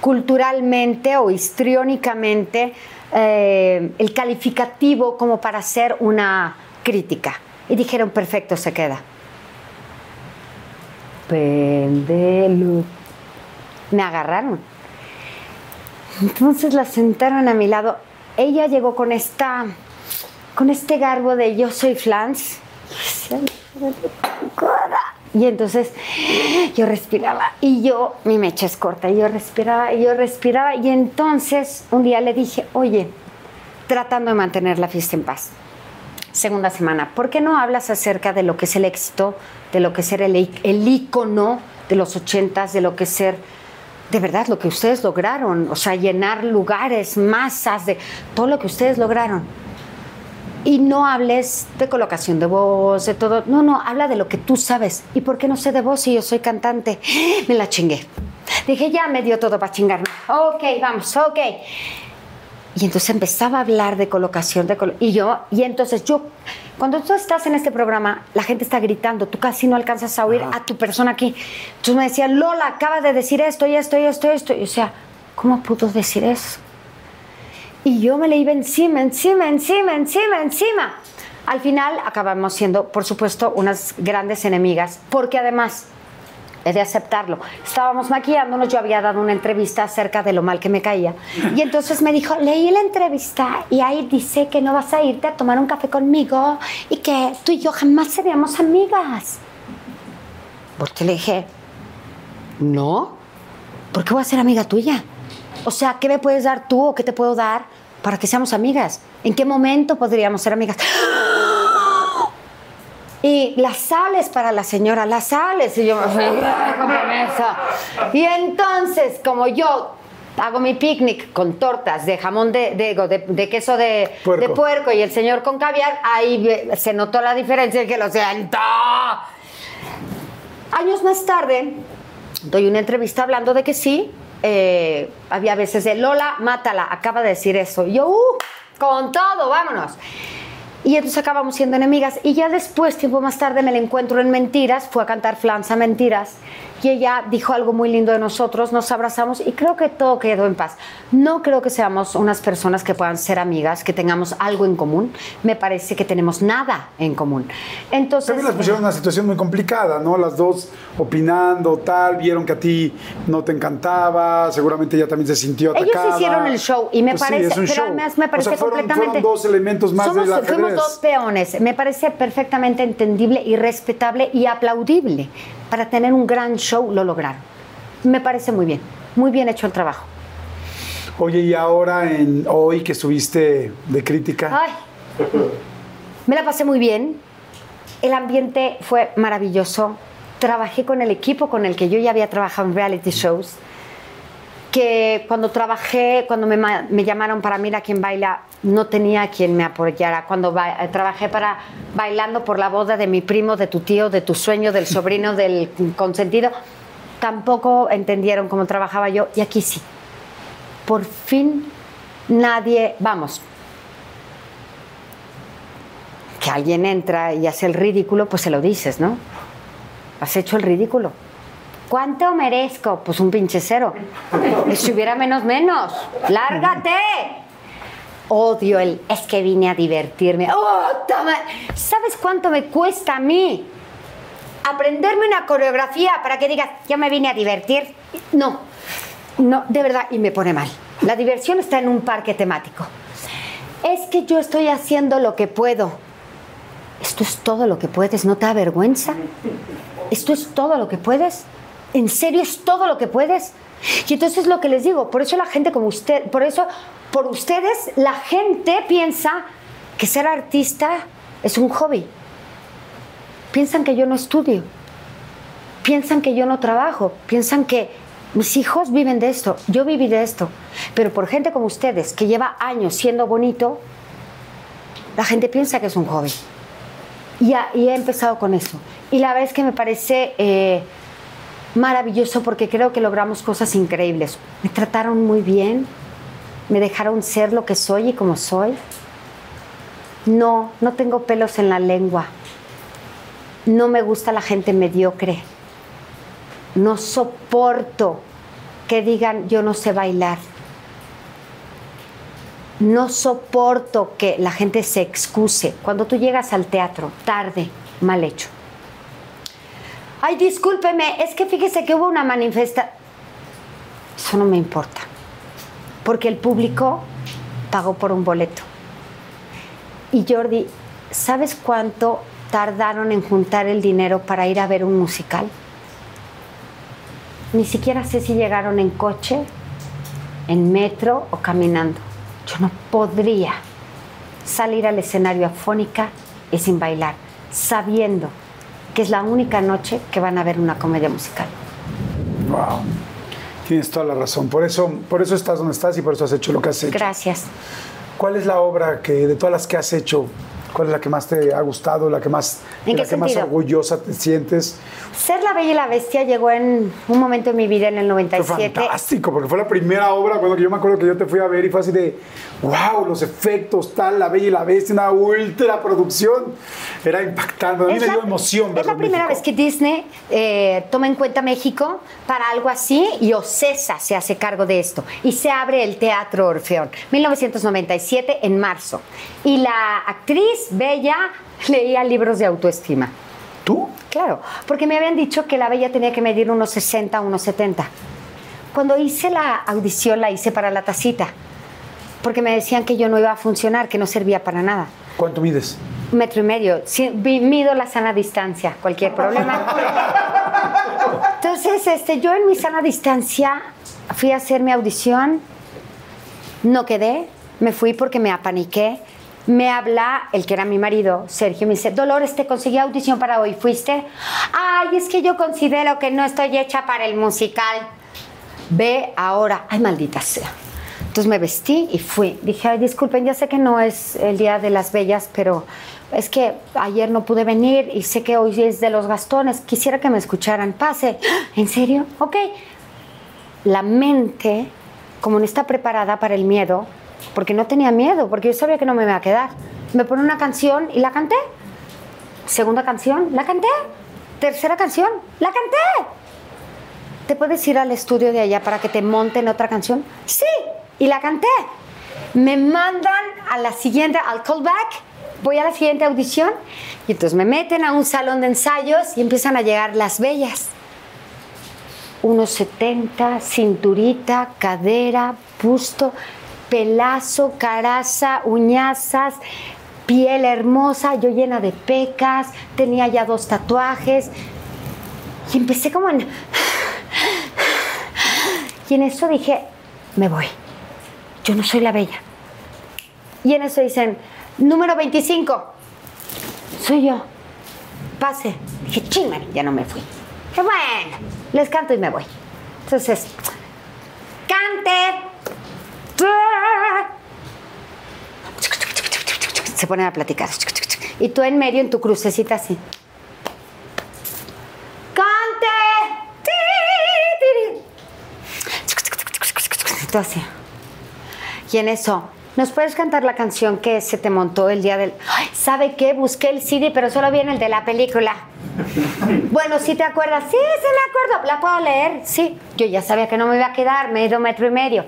culturalmente o histriónicamente eh, el calificativo como para hacer una crítica. Y dijeron, perfecto, se queda. Pendelo. Me agarraron. Entonces la sentaron a mi lado. Ella llegó con esta, con este garbo de yo soy Flans. Y entonces yo respiraba y yo, mi mecha es corta, y yo respiraba y yo respiraba. Y entonces un día le dije, oye, tratando de mantener la fiesta en paz. Segunda semana, ¿por qué no hablas acerca de lo que es el éxito, de lo que es ser el, el ícono de los ochentas, de lo que es ser de verdad lo que ustedes lograron, o sea, llenar lugares, masas, de todo lo que ustedes lograron? Y no hables de colocación de voz, de todo. No, no, habla de lo que tú sabes. ¿Y por qué no sé de voz si yo soy cantante? *gasps* Me la chingué. Dije, ya me dio todo para chingarme. Ok, vamos, ok. Y entonces empezaba a hablar de colocación, de y yo, y entonces yo, cuando tú estás en este programa, la gente está gritando, tú casi no alcanzas a oír a tu persona aquí. Entonces me decían, Lola, acaba de decir esto y esto y esto y esto. Y o sea, ¿cómo pudo decir eso? Y yo me le iba encima, encima, encima, encima, encima. Al final acabamos siendo, por supuesto, unas grandes enemigas, porque además he de aceptarlo. Estábamos maquillándonos, yo había dado una entrevista acerca de lo mal que me caía. Y entonces me dijo, leí la entrevista y ahí dice que no vas a irte a tomar un café conmigo y que tú y yo jamás seríamos amigas. Porque le dije, no, ¿por qué voy a ser amiga tuya? O sea, ¿qué me puedes dar tú o qué te puedo dar para que seamos amigas? ¿En qué momento podríamos ser amigas? Y las sales para la señora, las sales. Y yo me fui Y entonces, como yo hago mi picnic con tortas de jamón de, de, queso de puerco. de puerco. y el señor con caviar, ahí se notó la diferencia y que lo siento. Años más tarde, doy una entrevista hablando de que sí, eh, había veces de Lola, mátala, acaba de decir eso. Y yo, uh, con todo, vámonos. Y entonces acabamos siendo enemigas. Y ya después, tiempo más tarde, me la encuentro en Mentiras, fue a cantar Flanza Mentiras. Y ella dijo algo muy lindo de nosotros, nos abrazamos y creo que todo quedó en paz. No creo que seamos unas personas que puedan ser amigas, que tengamos algo en común. Me parece que tenemos nada en común. Entonces. También las pusieron en una situación muy complicada, ¿no? Las dos opinando, tal, vieron que a ti no te encantaba, seguramente ella también se sintió atacada. Ellos hicieron el show y me Pues sí, parece, es un pero show. además me O parece sea, fueron- completamente. Fueron dos elementos más Somos- del ajedrez. Fuimos dos peones. Me parece perfectamente entendible y respetable y aplaudible. Para tener un gran show lo lograron. Me parece muy bien. Muy bien hecho el trabajo. Oye, y ahora, en hoy que estuviste de crítica, Ay, me la pasé muy bien. El ambiente fue maravilloso. Trabajé con el equipo con el que yo ya había trabajado en reality shows. Que cuando trabajé, cuando me, me llamaron para Mira quién baila, no tenía quien me apoyara. Cuando ba- trabajé para Bailando por la boda de mi primo, de tu tío, de tu sueño, del sobrino, *laughs* del consentido, tampoco entendieron cómo trabajaba yo. Y aquí sí. Por fin nadie, vamos, que alguien entra y hace el ridículo, pues se lo dices, ¿no? Has hecho el ridículo. ¿Cuánto merezco? Pues un pinche cero. Si hubiera menos, menos. ¡Lárgate! Odio el, es que vine a divertirme. ¡Oh, toma! ¿Sabes cuánto me cuesta a mí aprenderme una coreografía para que digas, yo me vine a divertir? No, no, de verdad, y me pone mal. La diversión está en un parque temático. Es que yo estoy haciendo lo que puedo. Esto es todo lo que puedes, ¿no te da vergüenza? ¿Esto es todo lo que puedes? ¿En serio es todo lo que puedes? Y entonces lo que les digo, por eso la gente como usted, por eso, por ustedes, la gente piensa que ser artista es un hobby. Piensan que yo no estudio. Piensan que yo no trabajo. Piensan que mis hijos viven de esto. Yo viví de esto. Pero por gente como ustedes, que lleva años siendo bonito, la gente piensa que es un hobby. Y, ha- y he empezado con eso. Y la verdad es que me parece eh, maravilloso porque creo que logramos cosas increíbles. Me trataron muy bien, me dejaron ser lo que soy y como soy. No, no tengo pelos en la lengua. No me gusta la gente mediocre. No soporto que digan yo no sé bailar. No soporto que la gente se excuse cuando tú llegas al teatro tarde, mal hecho. Ay, discúlpeme, es que fíjese que hubo una manifestación. Eso no me importa, porque el público pagó por un boleto. Y Jordi, ¿sabes cuánto tardaron en juntar el dinero para ir a ver un musical? Ni siquiera sé si llegaron en coche, en metro o caminando. Yo no podría salir al escenario afónica y sin bailar, sabiendo que es la única noche que van a ver una comedia musical. wow. Tienes toda la razón. Por eso, por eso estás donde estás y por eso has hecho lo que has hecho. Gracias. ¿Cuál es la obra que de todas las que has hecho, cuál es la que más te ha gustado, la que más, ¿En de la qué que más orgullosa te sientes? Ser la Bella y la Bestia llegó en un momento en mi vida en el Fue 97. fantástico, porque fue la primera obra, que yo me acuerdo que yo te fui a ver y fue así de, wow, los efectos, tal, La Bella y la Bestia, una ultra producción. Era impactante, a mí me dio emoción Es la primera México. vez que Disney eh, toma en cuenta México para algo así y Ocesa se hace cargo de esto. Y se abre el Teatro Orfeón, 1997 en marzo. Y la actriz Bella leía libros de autoestima. ¿Tú? Claro, porque me habían dicho que la Bella tenía que medir unos 60, unos 70. Cuando hice la audición la hice para la tacita, porque me decían que yo no iba a funcionar, que no servía para nada. ¿Cuánto mides? Metro y medio. Mido la sana distancia, cualquier problema. Entonces, este, yo en mi sana distancia fui a hacer mi audición, no quedé, me fui porque me apaniqué. Me habla el que era mi marido, Sergio, me dice, Dolores, te conseguí audición para hoy, ¿fuiste? Ay, es que yo considero que no estoy hecha para el musical. Ve ahora, ay, maldita sea. Entonces me vestí y fui. Dije, Ay, disculpen, ya sé que no es el Día de las Bellas, pero es que ayer no pude venir y sé que hoy es de los gastones. Quisiera que me escucharan. Pase. *gasps* ¿En serio? Ok. La mente, como no está preparada para el miedo, porque no tenía miedo, porque yo sabía que no me iba a quedar, me pone una canción y la canté. Segunda canción, la canté. Tercera canción, la canté. ¿Te puedes ir al estudio de allá para que te monten otra canción? Sí, y la canté. Me mandan a la siguiente, al callback, voy a la siguiente audición y entonces me meten a un salón de ensayos y empiezan a llegar las bellas. Unos 70, cinturita, cadera, busto, pelazo, caraza, uñazas, piel hermosa, yo llena de pecas, tenía ya dos tatuajes. Y empecé como en... Y en eso dije, me voy. Yo no soy la bella. Y en eso dicen, número 25, soy yo. Pase. Dije, chingman, ya no me fui. Qué bueno, les canto y me voy. Entonces, cante. Se ponen a platicar. Y tú en medio, en tu crucecita así. ¡Cante! Tú así. Y en eso, ¿nos puedes cantar la canción que se te montó el día del... ¿Sabe qué? Busqué el CD, pero solo viene el de la película. Bueno, ¿sí te acuerdas? Sí, sí me acuerdo. ¿La puedo leer? Sí. Yo ya sabía que no me iba a quedar, me he ido metro y medio.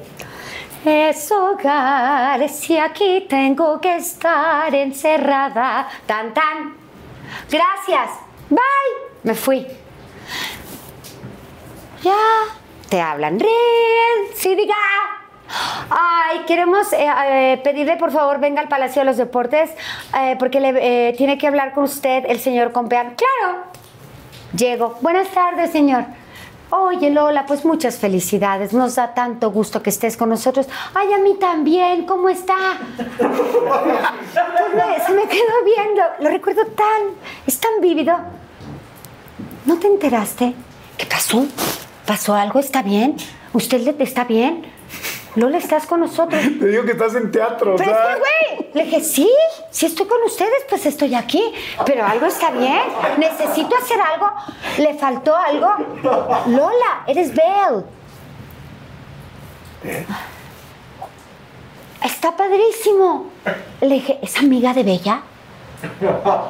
Es hogar, si aquí tengo que estar encerrada. Tan, tan. Gracias. Bye. Me fui. Ya. Te hablan. Ríen. Sí, diga. Ay, queremos eh, eh, pedirle por favor venga al Palacio de los Deportes eh, porque le, tiene que hablar con usted el señor Compeán. Claro. Llego. Buenas tardes, señor. Oye, Lola, pues muchas felicidades. Nos da tanto gusto que estés con nosotros. Ay, a mí también. ¿Cómo está? Pues se me quedó viendo. Lo recuerdo tan... Es tan vívido. ¿No te enteraste? ¿Qué pasó? ¿Pasó algo? ¿Está bien? ¿Usted está bien? Lola, estás con nosotros. *laughs* Te digo que estás en teatro, o Pero es que, güey, le dije, sí, si estoy con ustedes, pues estoy aquí. Pero algo está bien. Necesito hacer algo. ¿Le faltó algo? Lola, eres Belle. Está padrísimo. Le dije, ¿es amiga de Bella?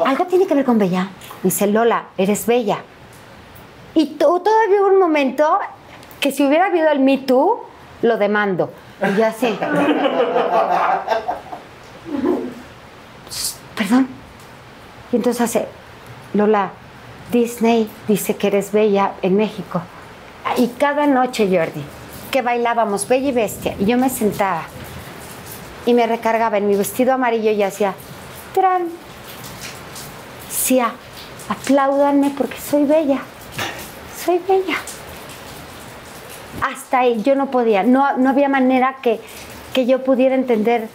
Algo tiene que ver con Bella. Dice, Lola, eres Bella. Y tú todavía hubo un momento que si hubiera habido el Me Too, lo demando. Y ya sé. Perdón. Y entonces hace, Lola, Disney dice que eres bella en México. Y cada noche, Jordi, que bailábamos Bella y Bestia, y yo me sentaba y me recargaba en mi vestido amarillo y hacía, tran, Sia, apláudanme porque soy bella, soy bella. Hasta ahí yo no podía, no, no había manera que, que yo pudiera entender,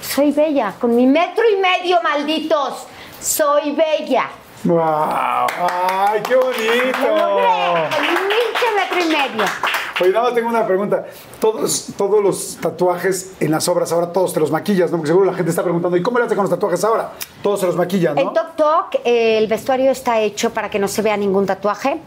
soy bella, con mi metro y medio, malditos, soy bella. ¡Wow! ¡Ay, qué bonito! Lo logré, con un pinche metro y medio. Oye, nada más tengo una pregunta. Todos, todos los tatuajes en las obras ahora, todos te los maquillas, ¿no? Porque seguro la gente está preguntando, ¿y cómo le hace con los tatuajes ahora? Todos se los maquillan, ¿no? En Tok Tok, eh, el vestuario está hecho para que no se vea ningún tatuaje.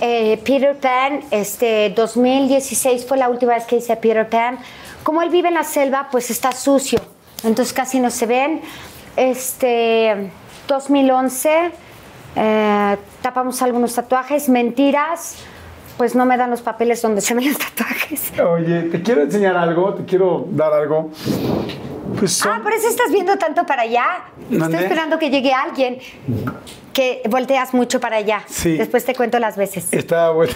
Eh, Peter Pan, este 2016 fue la última vez que hice Peter Pan. Como él vive en la selva, pues está sucio, entonces casi no se ven. Este 2011 eh, tapamos algunos tatuajes, mentiras, pues no me dan los papeles donde se ven los tatuajes. Oye, te quiero enseñar algo, te quiero dar algo. Pues son- Ah, por eso estás viendo tanto para allá. Estoy esperando que llegue alguien que volteas mucho para allá. Sí. Después te cuento las veces. Está bueno.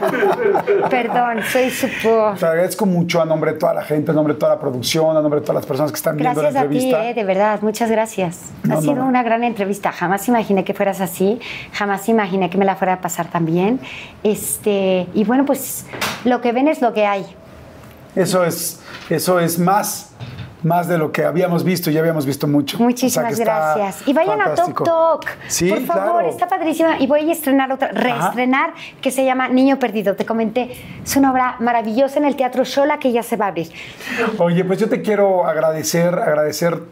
*laughs* Perdón, soy súper... Te agradezco mucho a nombre de toda la gente, a nombre de toda la producción, a nombre de todas las personas que están viendo Gracias la a ti, entrevista. eh, de verdad, muchas gracias. No, ha no, sido no. una gran entrevista. Jamás imaginé que fueras así, jamás imaginé que me la fuera a pasar tan bien. Este, y bueno, pues lo que ven es lo que hay. Eso es, eso es más más de lo que habíamos visto y ya habíamos visto mucho. Muchísimas gracias. Y vayan a Tok Tok. Sí, Por favor, está padrísima. Y voy a estrenar otra, reestrenar, que se llama Niño Perdido. Te comenté, es una obra maravillosa en el Teatro Shola que ya se va a abrir. Oye, pues yo te quiero agradecer, agradecer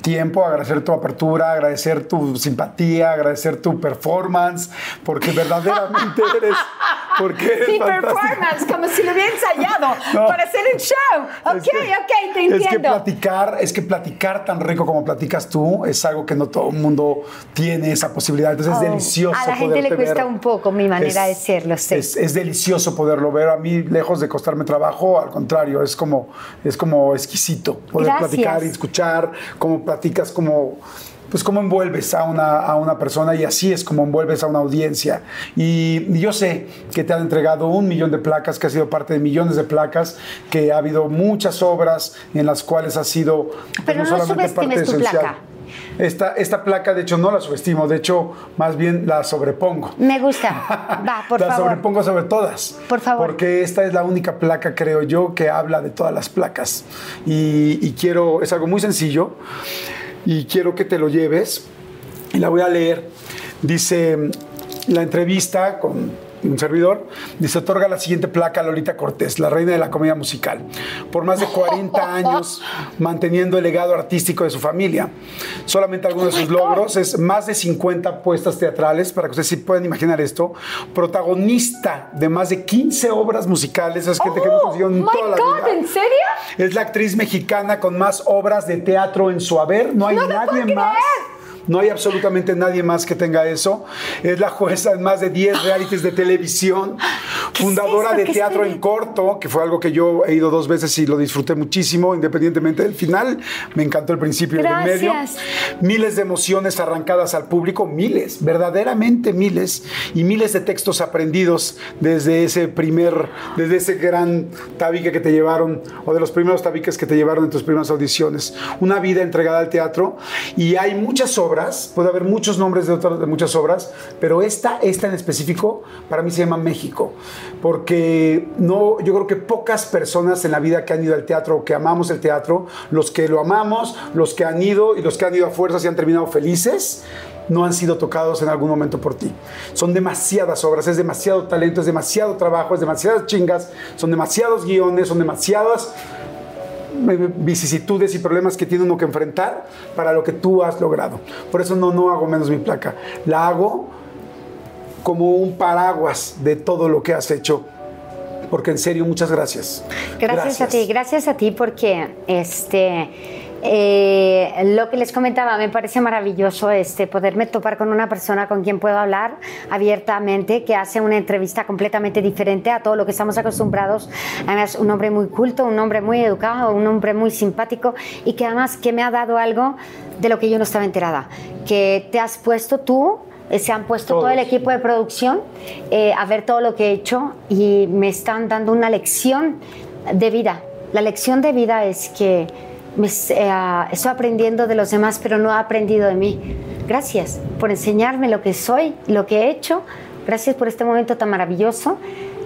tiempo, agradecer tu apertura, agradecer tu simpatía, agradecer tu performance, porque verdaderamente *laughs* eres. Porque eres Sí, fantástica. performance, como si lo hubiera ensayado *laughs* No. para hacer un show. Ok, Es que- ok, te Es que entiendo. platicar, es que platicar tan rico como platicas tú es algo que no todo el mundo tiene esa posibilidad. Entonces Oh, es delicioso. a la gente le cuesta ver. un poco mi manera de ser, lo sé. Es, es delicioso poderlo ver. A mí, lejos de costarme trabajo, al contrario, es como, es como exquisito poder Gracias. platicar y escuchar cómo platicas, cómo pues cómo envuelves a una, a una persona y así es como envuelves a una audiencia. Y, y yo sé que te han entregado un millón de placas, que ha sido parte de millones de placas, que ha habido muchas obras en las cuales ha sido pues, Pero no subestimes tu placa. Esta, esta placa, de hecho, no la subestimo, de hecho, más bien la sobrepongo. Me gusta. *laughs* Va, por la favor. sobrepongo sobre todas. Por favor. Porque esta es la única placa, creo yo, que habla de todas las placas. Y, y quiero, es algo muy sencillo, y quiero que te lo lleves. Y la voy a leer. Dice la entrevista con un servidor, dice, otorga la siguiente placa a Lolita Cortés, la reina de la comedia musical, por más de 40 *laughs* años manteniendo el legado artístico de su familia. Solamente algunos de sus logros es más de 50 puestas teatrales, para que ustedes sí puedan imaginar esto, protagonista de más de 15 obras musicales, es gente que no consiguió en Oh, my toda la God, vida. ¿en serio? Es la actriz mexicana con más obras de teatro en su haber. No hay No nadie más. creer. No hay absolutamente nadie más que tenga eso. Es la jueza en más de 10 realities de televisión. *gasps* Fundadora eso? de ¿Qué es Teatro en Corto, que fue algo que yo he ido dos veces y lo disfruté muchísimo, independientemente del final. Me encantó el principio y el medio. Gracias. Miles de emociones arrancadas al público, miles, verdaderamente miles, y miles de textos aprendidos desde ese primer, desde ese gran tabique que te llevaron, o de los primeros tabiques que te llevaron en tus primeras audiciones. Una vida entregada al teatro, y hay muchas obras, puede haber muchos nombres de, otras, de muchas obras, pero esta, esta en específico, para mí se llama México, porque no, yo creo que pocas personas en la vida que han ido al teatro, o que amamos el teatro, los que lo amamos, los que han ido y los que han ido a fuerzas y han terminado felices, no han sido tocados en algún momento por ti. Son demasiadas obras, es demasiado talento, es demasiado trabajo, es demasiadas chingas, son demasiados guiones, son demasiadas vicisitudes y problemas que tiene uno que enfrentar para lo que tú has logrado. Por eso no, no hago menos mi placa. La hago como un paraguas de todo lo que has hecho. Porque en serio, muchas gracias. Gracias, a ti, gracias a ti porque este eh, lo que les comentaba me parece maravilloso este poderme topar con una persona con quien puedo hablar abiertamente que hace una entrevista completamente diferente a todo lo que estamos acostumbrados además un hombre muy culto un hombre muy educado un hombre muy simpático y que además que me ha dado algo de lo que yo no estaba enterada que te has puesto tú eh, se han puesto todo el Todos. equipo de producción eh, a ver todo lo que he hecho y me están dando una lección de vida. La lección de vida es que me, eh, estoy aprendiendo de los demás, pero no he aprendido de mí. Gracias por enseñarme lo que soy, lo que he hecho. Gracias por este momento tan maravilloso.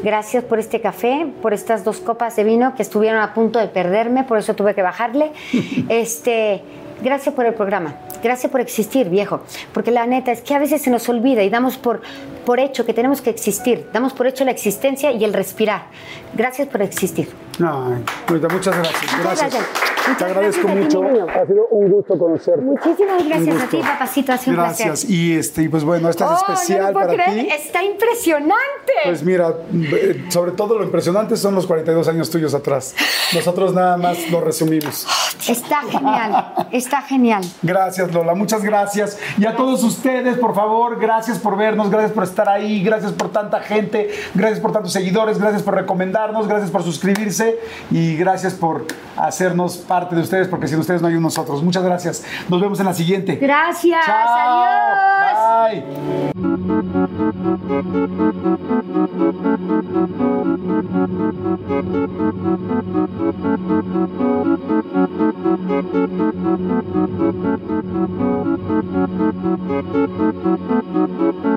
Gracias por este café, por estas dos copas de vino que estuvieron a punto de perderme, por eso tuve que bajarle. *laughs* Este, gracias por el programa. Gracias por existir, viejo. Porque la neta es que a veces se nos olvida y damos por, por hecho que tenemos que existir. Damos por hecho la existencia y el respirar. Gracias por existir. Ay, Lolita, muchas gracias. Muchas Gracias. gracias. Te Muchas agradezco gracias a ti, mucho. Ha sido un gusto conocerte. Muchísimas gracias Un a ti, papacito. Ha sido un Gracias. placer. Y este, pues bueno, esta es Oh, especial no lo puedo para creer. ti. Está impresionante. Pues mira, eh, sobre todo lo impresionante son los 42 años tuyos atrás. Nosotros nada más lo resumimos. Está genial. Está genial. Gracias, Lola. Muchas gracias. Y a todos ustedes, por favor, gracias por vernos, gracias por estar ahí, gracias por tanta gente, gracias por tantos seguidores, gracias por recomendarnos, gracias por suscribirse y gracias por hacernos parte de ustedes, porque sin ustedes no hay un nosotros. Muchas gracias. Nos vemos en la siguiente. Gracias. Chao. Adiós. Bye. Thank you.